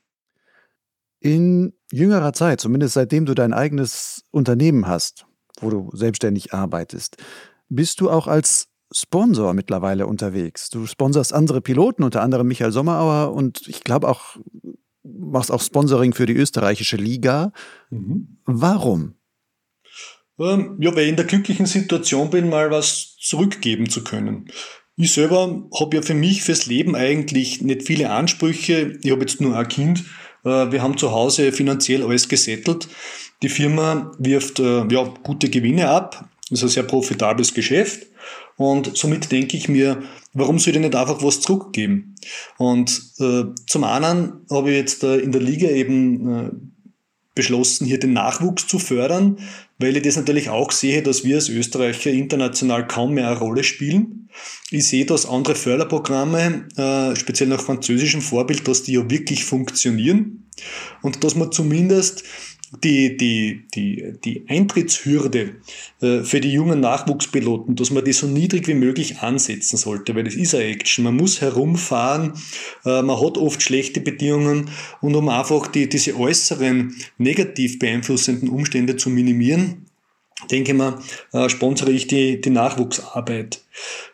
In jüngerer Zeit, zumindest seitdem du dein eigenes Unternehmen hast, wo du selbstständig arbeitest, bist du auch als Sponsor mittlerweile unterwegs. Du sponsorst andere Piloten, unter anderem Michael Sommerauer und ich glaube auch, machst auch Sponsoring für die österreichische Liga. Mhm. Warum? Ähm, ja, weil ich in der glücklichen Situation bin, mal was zurückgeben zu können. Ich selber habe ja für mich, fürs Leben eigentlich nicht viele Ansprüche. Ich habe jetzt nur ein Kind. Äh, wir haben zu Hause finanziell alles gesettelt. Die Firma wirft äh, ja, gute Gewinne ab. Das ist ein sehr profitables Geschäft. Und somit denke ich mir, warum soll ich nicht einfach was zurückgeben? Und äh, zum anderen habe ich jetzt äh, in der Liga eben äh, beschlossen, hier den Nachwuchs zu fördern, weil ich das natürlich auch sehe, dass wir als Österreicher international kaum mehr eine Rolle spielen. Ich sehe, dass andere Förderprogramme, äh, speziell nach französischem Vorbild, dass die ja wirklich funktionieren und dass man zumindest die, die, die, die Eintrittshürde äh, für die jungen Nachwuchspiloten, dass man die so niedrig wie möglich ansetzen sollte, weil das ist eine Action. Man muss herumfahren, äh, man hat oft schlechte Bedingungen und um einfach die, diese äußeren negativ beeinflussenden Umstände zu minimieren, denke mal, äh, sponsere ich die, die Nachwuchsarbeit.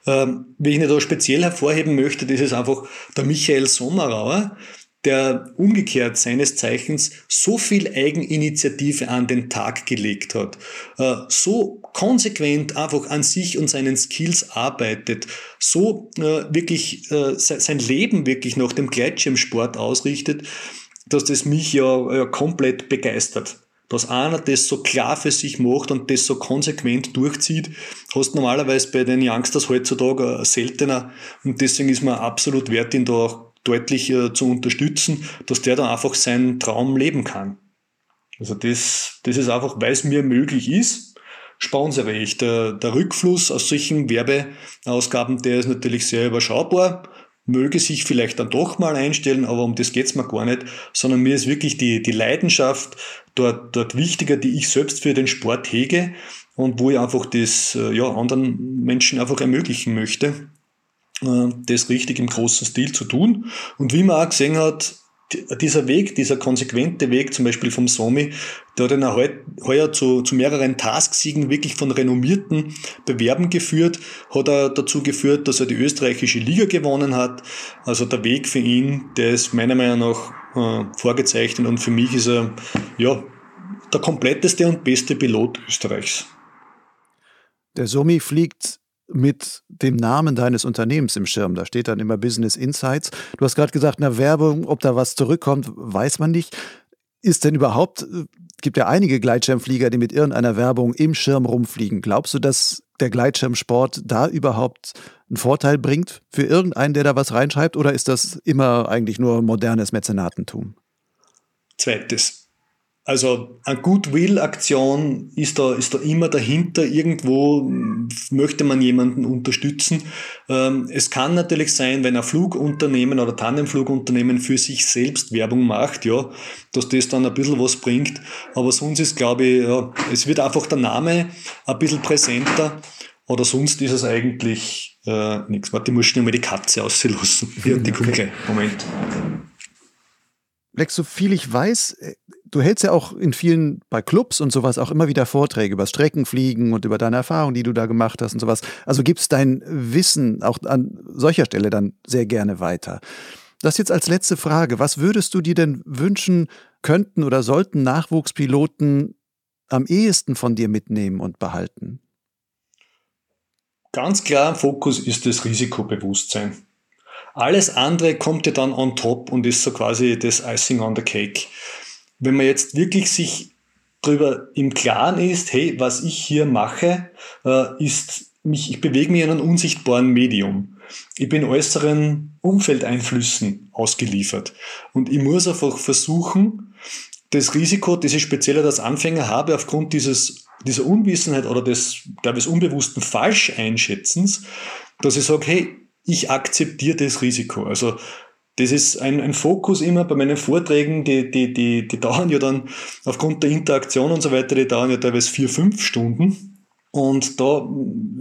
Ähm, wenn ich da speziell hervorheben möchte, das ist einfach der Michael Sommerauer, der umgekehrt seines Zeichens so viel Eigeninitiative an den Tag gelegt hat, äh, so konsequent einfach an sich und seinen Skills arbeitet, so äh, wirklich äh, sein Leben wirklich nach dem Gleitschirmsport ausrichtet, dass das mich ja komplett begeistert. Dass einer das so klar für sich macht und das so konsequent durchzieht, hast normalerweise bei den Youngsters heutzutage seltener und deswegen ist man absolut wert, ihn da auch deutlich äh, zu unterstützen, dass der dann einfach seinen Traum leben kann. Also das, das ist einfach, weil es mir möglich ist, sponsere ich. Der, der Rückfluss aus solchen Werbeausgaben, der ist natürlich sehr überschaubar, möge sich vielleicht dann doch mal einstellen, aber um das geht's mir gar nicht, sondern mir ist wirklich die, die Leidenschaft dort, dort wichtiger, die ich selbst für den Sport hege und wo ich einfach das äh, ja, anderen Menschen einfach ermöglichen möchte. Äh, das richtig im großen Stil zu tun. Und wie man auch gesehen hat, dieser Weg, dieser konsequente Weg, zum Beispiel vom Somi, der hat ihn heuer zu, zu mehreren Tasksiegen wirklich von renommierten Bewerben geführt, hat er dazu geführt, dass er die österreichische Liga gewonnen hat. Also der Weg für ihn, der ist meiner Meinung nach äh, vorgezeichnet und für mich ist er, ja, der kompletteste und beste Pilot Österreichs. Der Somi fliegt mit dem Namen deines Unternehmens im Schirm. Da steht dann immer Business Insights. Du hast gerade gesagt, na Werbung, ob da was zurückkommt, weiß man nicht. Ist denn überhaupt, äh, gibt ja einige Gleitschirmflieger, die mit irgendeiner Werbung im Schirm rumfliegen. Glaubst du, dass der Gleitschirmsport da überhaupt einen Vorteil bringt für irgendeinen, der da was reinschreibt? Oder ist das immer eigentlich nur modernes Mäzenatentum? Zweites. Also eine Goodwill-Aktion ist da, ist da immer dahinter. Irgendwo möchte man jemanden unterstützen. Ähm, es kann natürlich sein, wenn ein Flugunternehmen oder Tandemflugunternehmen für sich selbst Werbung macht, ja, dass das dann ein bisschen was bringt. Aber sonst ist, glaube ich, ja, es wird einfach der Name ein bisschen präsenter. Oder sonst ist es eigentlich äh, nichts. Warte, ich muss schnell mal die Katze auslassen. <laughs> Ja, die kommt gleich. Moment. Lex, so viel ich weiß, äh, du hältst ja auch in vielen, bei Clubs und sowas auch immer wieder Vorträge über Streckenfliegen und über deine Erfahrungen, die du da gemacht hast und sowas. Also gibst dein Wissen auch an solcher Stelle dann sehr gerne weiter. Das jetzt als letzte Frage. Was würdest du dir denn wünschen, könnten oder sollten Nachwuchspiloten am ehesten von dir mitnehmen und behalten? Ganz klar im Fokus ist das Risikobewusstsein. Alles andere kommt ja dann on top und ist so quasi das Icing on the Cake wenn man jetzt wirklich sich darüber im Klaren ist, hey, was ich hier mache, äh, ist, mich, ich bewege mich in einem unsichtbaren Medium. Ich bin äußeren Umfeldeinflüssen ausgeliefert. Und ich muss einfach versuchen, das Risiko, das ich speziell als Anfänger habe, aufgrund dieses, dieser Unwissenheit oder des, des unbewussten Falscheinschätzens, dass ich sage, hey, ich akzeptiere das Risiko. Also das ist ein, ein Fokus immer bei meinen Vorträgen, die, die, die, die dauern ja dann aufgrund der Interaktion und so weiter, die dauern ja teilweise vier, fünf Stunden. Und da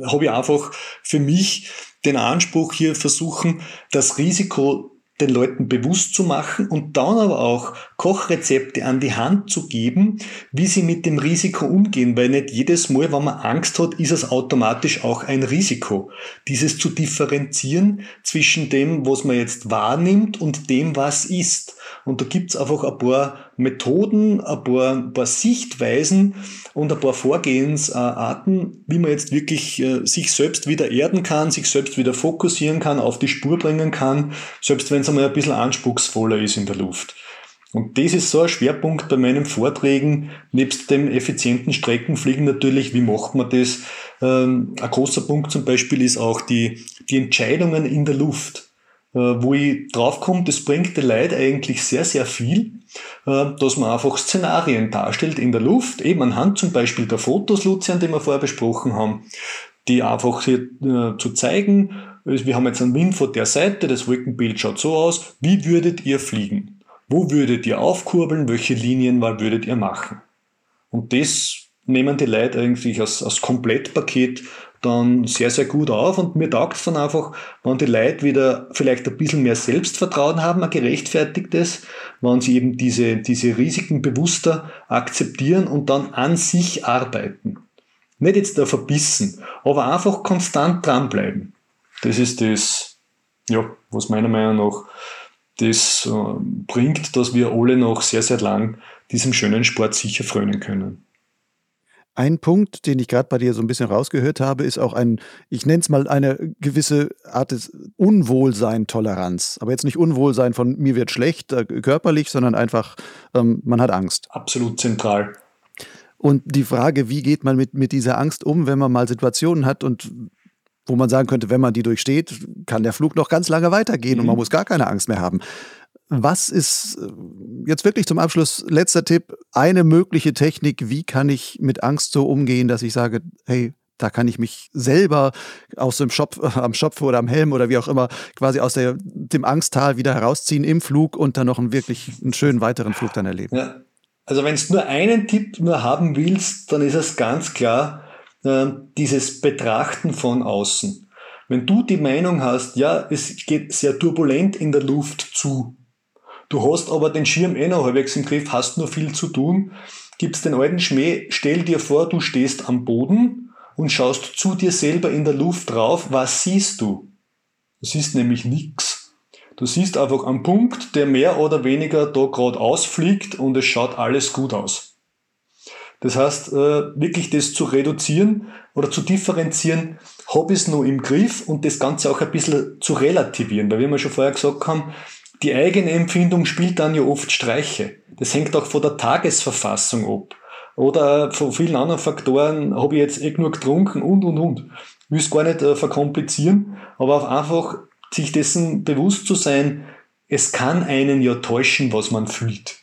habe ich einfach für mich den Anspruch hier versuchen, das Risiko den Leuten bewusst zu machen und dann aber auch Kochrezepte an die Hand zu geben, wie sie mit dem Risiko umgehen, weil nicht jedes Mal, wenn man Angst hat, ist es automatisch auch ein Risiko. Dieses zu differenzieren zwischen dem, was man jetzt wahrnimmt und dem, was ist. Und da gibt's einfach ein paar Methoden, ein paar, ein paar Sichtweisen und ein paar Vorgehensarten, wie man jetzt wirklich äh, sich selbst wieder erden kann, sich selbst wieder fokussieren kann, auf die Spur bringen kann, selbst wenn es einmal ein bisschen anspruchsvoller ist in der Luft. Und das ist so ein Schwerpunkt bei meinen Vorträgen, nebst dem effizienten Streckenfliegen natürlich, wie macht man das? Ähm, ein großer Punkt zum Beispiel ist auch die, die Entscheidungen in der Luft, wo ich draufkomme, das bringt den Leid eigentlich sehr, sehr viel, äh, dass man einfach Szenarien darstellt in der Luft, eben anhand zum Beispiel der Fotos, Lucian, die wir vorher besprochen haben, die einfach hier, äh, zu zeigen, wir haben jetzt einen Wind von der Seite, das Wolkenbild schaut so aus, wie würdet ihr fliegen? Wo würdet ihr aufkurbeln? Welche Linien würdet ihr machen? Und das nehmen die Leute eigentlich als, als Komplettpaket dann sehr, sehr gut auf und mir taugt es dann einfach, wenn die Leute wieder vielleicht ein bisschen mehr Selbstvertrauen haben, ein gerechtfertigtes, wenn sie eben diese, diese Risiken bewusster akzeptieren und dann an sich arbeiten. Nicht jetzt da verbissen, aber einfach konstant dranbleiben. Das ist das, ja, was meiner Meinung nach das äh, bringt, dass wir alle noch sehr, sehr lang diesem schönen Sport sicher frönen können. Ein Punkt, den ich gerade bei dir so ein bisschen rausgehört habe, ist auch ein, ich nenne es mal eine gewisse Art des Unwohlsein-Toleranz. Aber jetzt nicht Unwohlsein von mir wird schlecht äh, körperlich, sondern einfach, ähm, man hat Angst. Absolut zentral. Und die Frage, wie geht man mit, mit dieser Angst um, wenn man mal Situationen hat und wo man sagen könnte, wenn man die durchsteht, kann der Flug noch ganz lange weitergehen mhm. und man mhm. muss gar keine Angst mehr haben. Was ist äh, jetzt wirklich zum Abschluss letzter Tipp, eine mögliche Technik, wie kann ich mit Angst so umgehen, dass ich sage, hey, da kann ich mich selber aus dem Schopf, <laughs> am Schopf oder am Helm oder wie auch immer quasi aus der, dem Angsttal wieder herausziehen im Flug und dann noch einen wirklich einen schönen weiteren Flug dann erleben. Ja. Also wenn du nur einen Tipp nur haben willst, dann ist es ganz klar, äh, dieses Betrachten von außen. Wenn du die Meinung hast, ja, es geht sehr turbulent in der Luft zu, du hast aber den Schirm eh noch halbwegs im Griff, hast nur viel zu tun, gibst den alten Schmäh, stell dir vor, du stehst am Boden und schaust zu dir selber in der Luft drauf, was siehst du? Du siehst nämlich nichts. Du siehst einfach einen Punkt, der mehr oder weniger da gerade ausfliegt und es schaut alles gut aus. Das heißt, äh, wirklich das zu reduzieren oder zu differenzieren, habe ich es nur im Griff und das Ganze auch ein bisschen zu relativieren. Weil wie wir schon vorher gesagt haben, die eigene Empfindung spielt dann ja oft Streiche. Das hängt auch von der Tagesverfassung ab. Oder von vielen anderen Faktoren, habe ich jetzt eh genug getrunken und, und, und. Ich will es gar nicht äh, verkomplizieren, aber auch einfach sich dessen bewusst zu sein, es kann einen ja täuschen, was man fühlt.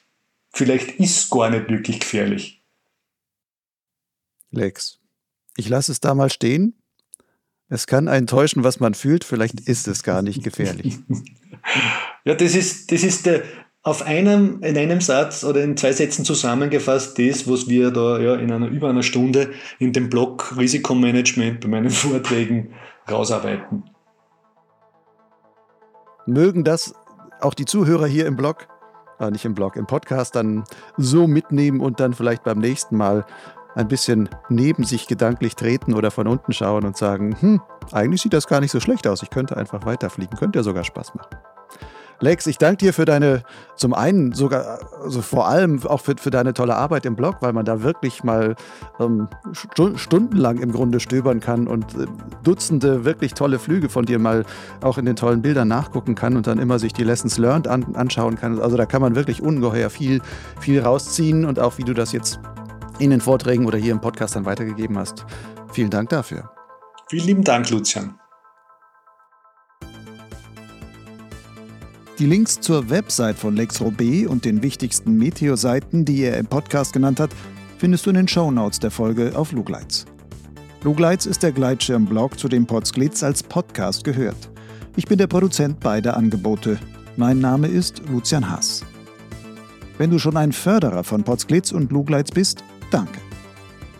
Vielleicht ist es gar nicht wirklich gefährlich. Lex. Ich lasse es da mal stehen. Es kann einen täuschen, was man fühlt. Vielleicht ist es gar nicht gefährlich. <laughs> ja, das ist, das ist der, auf einem, in einem Satz oder in zwei Sätzen zusammengefasst das, was wir da ja in einer über einer Stunde in dem Blog Risikomanagement bei meinen <laughs> Vorträgen rausarbeiten. Mögen das auch die Zuhörer hier im Blog, äh, nicht im Blog, im Podcast dann so mitnehmen und dann vielleicht beim nächsten Mal ein bisschen neben sich gedanklich treten oder von unten schauen und sagen, hm, eigentlich sieht das gar nicht so schlecht aus, ich könnte einfach weiterfliegen, könnte ja sogar Spaß machen. Lex, ich danke dir für deine, zum einen sogar, also vor allem auch für, für deine tolle Arbeit im Blog, weil man da wirklich mal ähm, stundenlang im Grunde stöbern kann und äh, Dutzende wirklich tolle Flüge von dir mal auch in den tollen Bildern nachgucken kann und dann immer sich die Lessons learned an, anschauen kann. Also da kann man wirklich ungeheuer viel, viel rausziehen und auch wie du das jetzt in den Vorträgen oder hier im Podcast dann weitergegeben hast. Vielen Dank dafür. Vielen lieben Dank, Lucian. Die Links zur Website von Lex Robé und den wichtigsten Meteor-Seiten, die er im Podcast genannt hat, findest du in den Shownotes der Folge auf Lugleitz. Lugleitz ist der Gleitschirmblog, zu dem Potsglitz als Podcast gehört. Ich bin der Produzent beider Angebote. Mein Name ist Lucian Haas. Wenn du schon ein Förderer von Potsglitz und Lugleitz bist, Danke.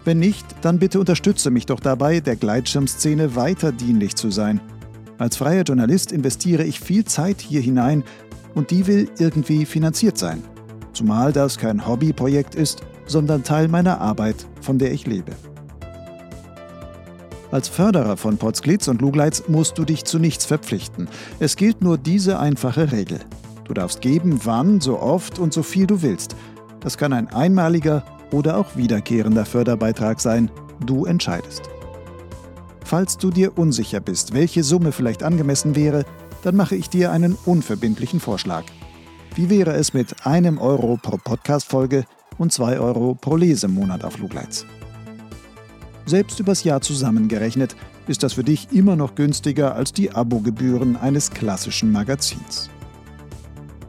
Wenn nicht, dann bitte unterstütze mich doch dabei, der Gleitschirmszene weiter dienlich zu sein. Als freier Journalist investiere ich viel Zeit hier hinein, Und die will irgendwie finanziert sein. Zumal das kein Hobbyprojekt ist, sondern Teil meiner Arbeit, von der ich lebe. Als Förderer von Potsglitz und Lugleitz musst du dich zu nichts verpflichten. Es gilt nur diese einfache Regel. Du darfst geben, wann, so oft und so viel du willst. Das kann ein einmaliger oder auch wiederkehrender Förderbeitrag sein. Du entscheidest. Falls du dir unsicher bist, welche Summe vielleicht angemessen wäre, dann mache ich dir einen unverbindlichen Vorschlag. Wie wäre es mit einem Euro pro Podcast-Folge und zwei Euro pro Lesemonat auf Lugleitz? Selbst übers Jahr zusammengerechnet ist das für dich immer noch günstiger als die Abogebühren eines klassischen Magazins.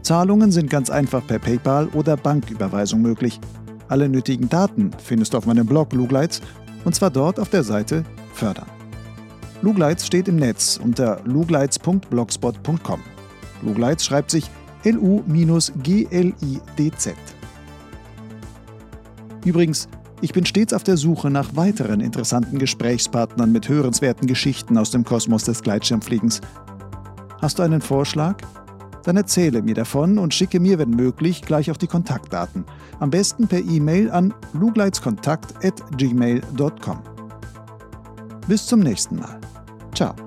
Zahlungen sind ganz einfach per PayPal oder Banküberweisung möglich. Alle nötigen Daten findest du auf meinem Blog Lugleitz und zwar dort auf der Seite Fördern. Lugleitz steht im Netz unter lugleitz.blogspot.com. Lugleitz schreibt sich L-U-G-L-I-D-Z. Übrigens, ich bin stets auf der Suche nach weiteren interessanten Gesprächspartnern mit hörenswerten Geschichten aus dem Kosmos des Gleitschirmfliegens. Hast du einen Vorschlag? Dann erzähle mir davon und schicke mir, wenn möglich, gleich auch die Kontaktdaten. Am besten per E-Mail an lugleitzkontakt.gmail.com. Bis zum nächsten Mal. Ciao.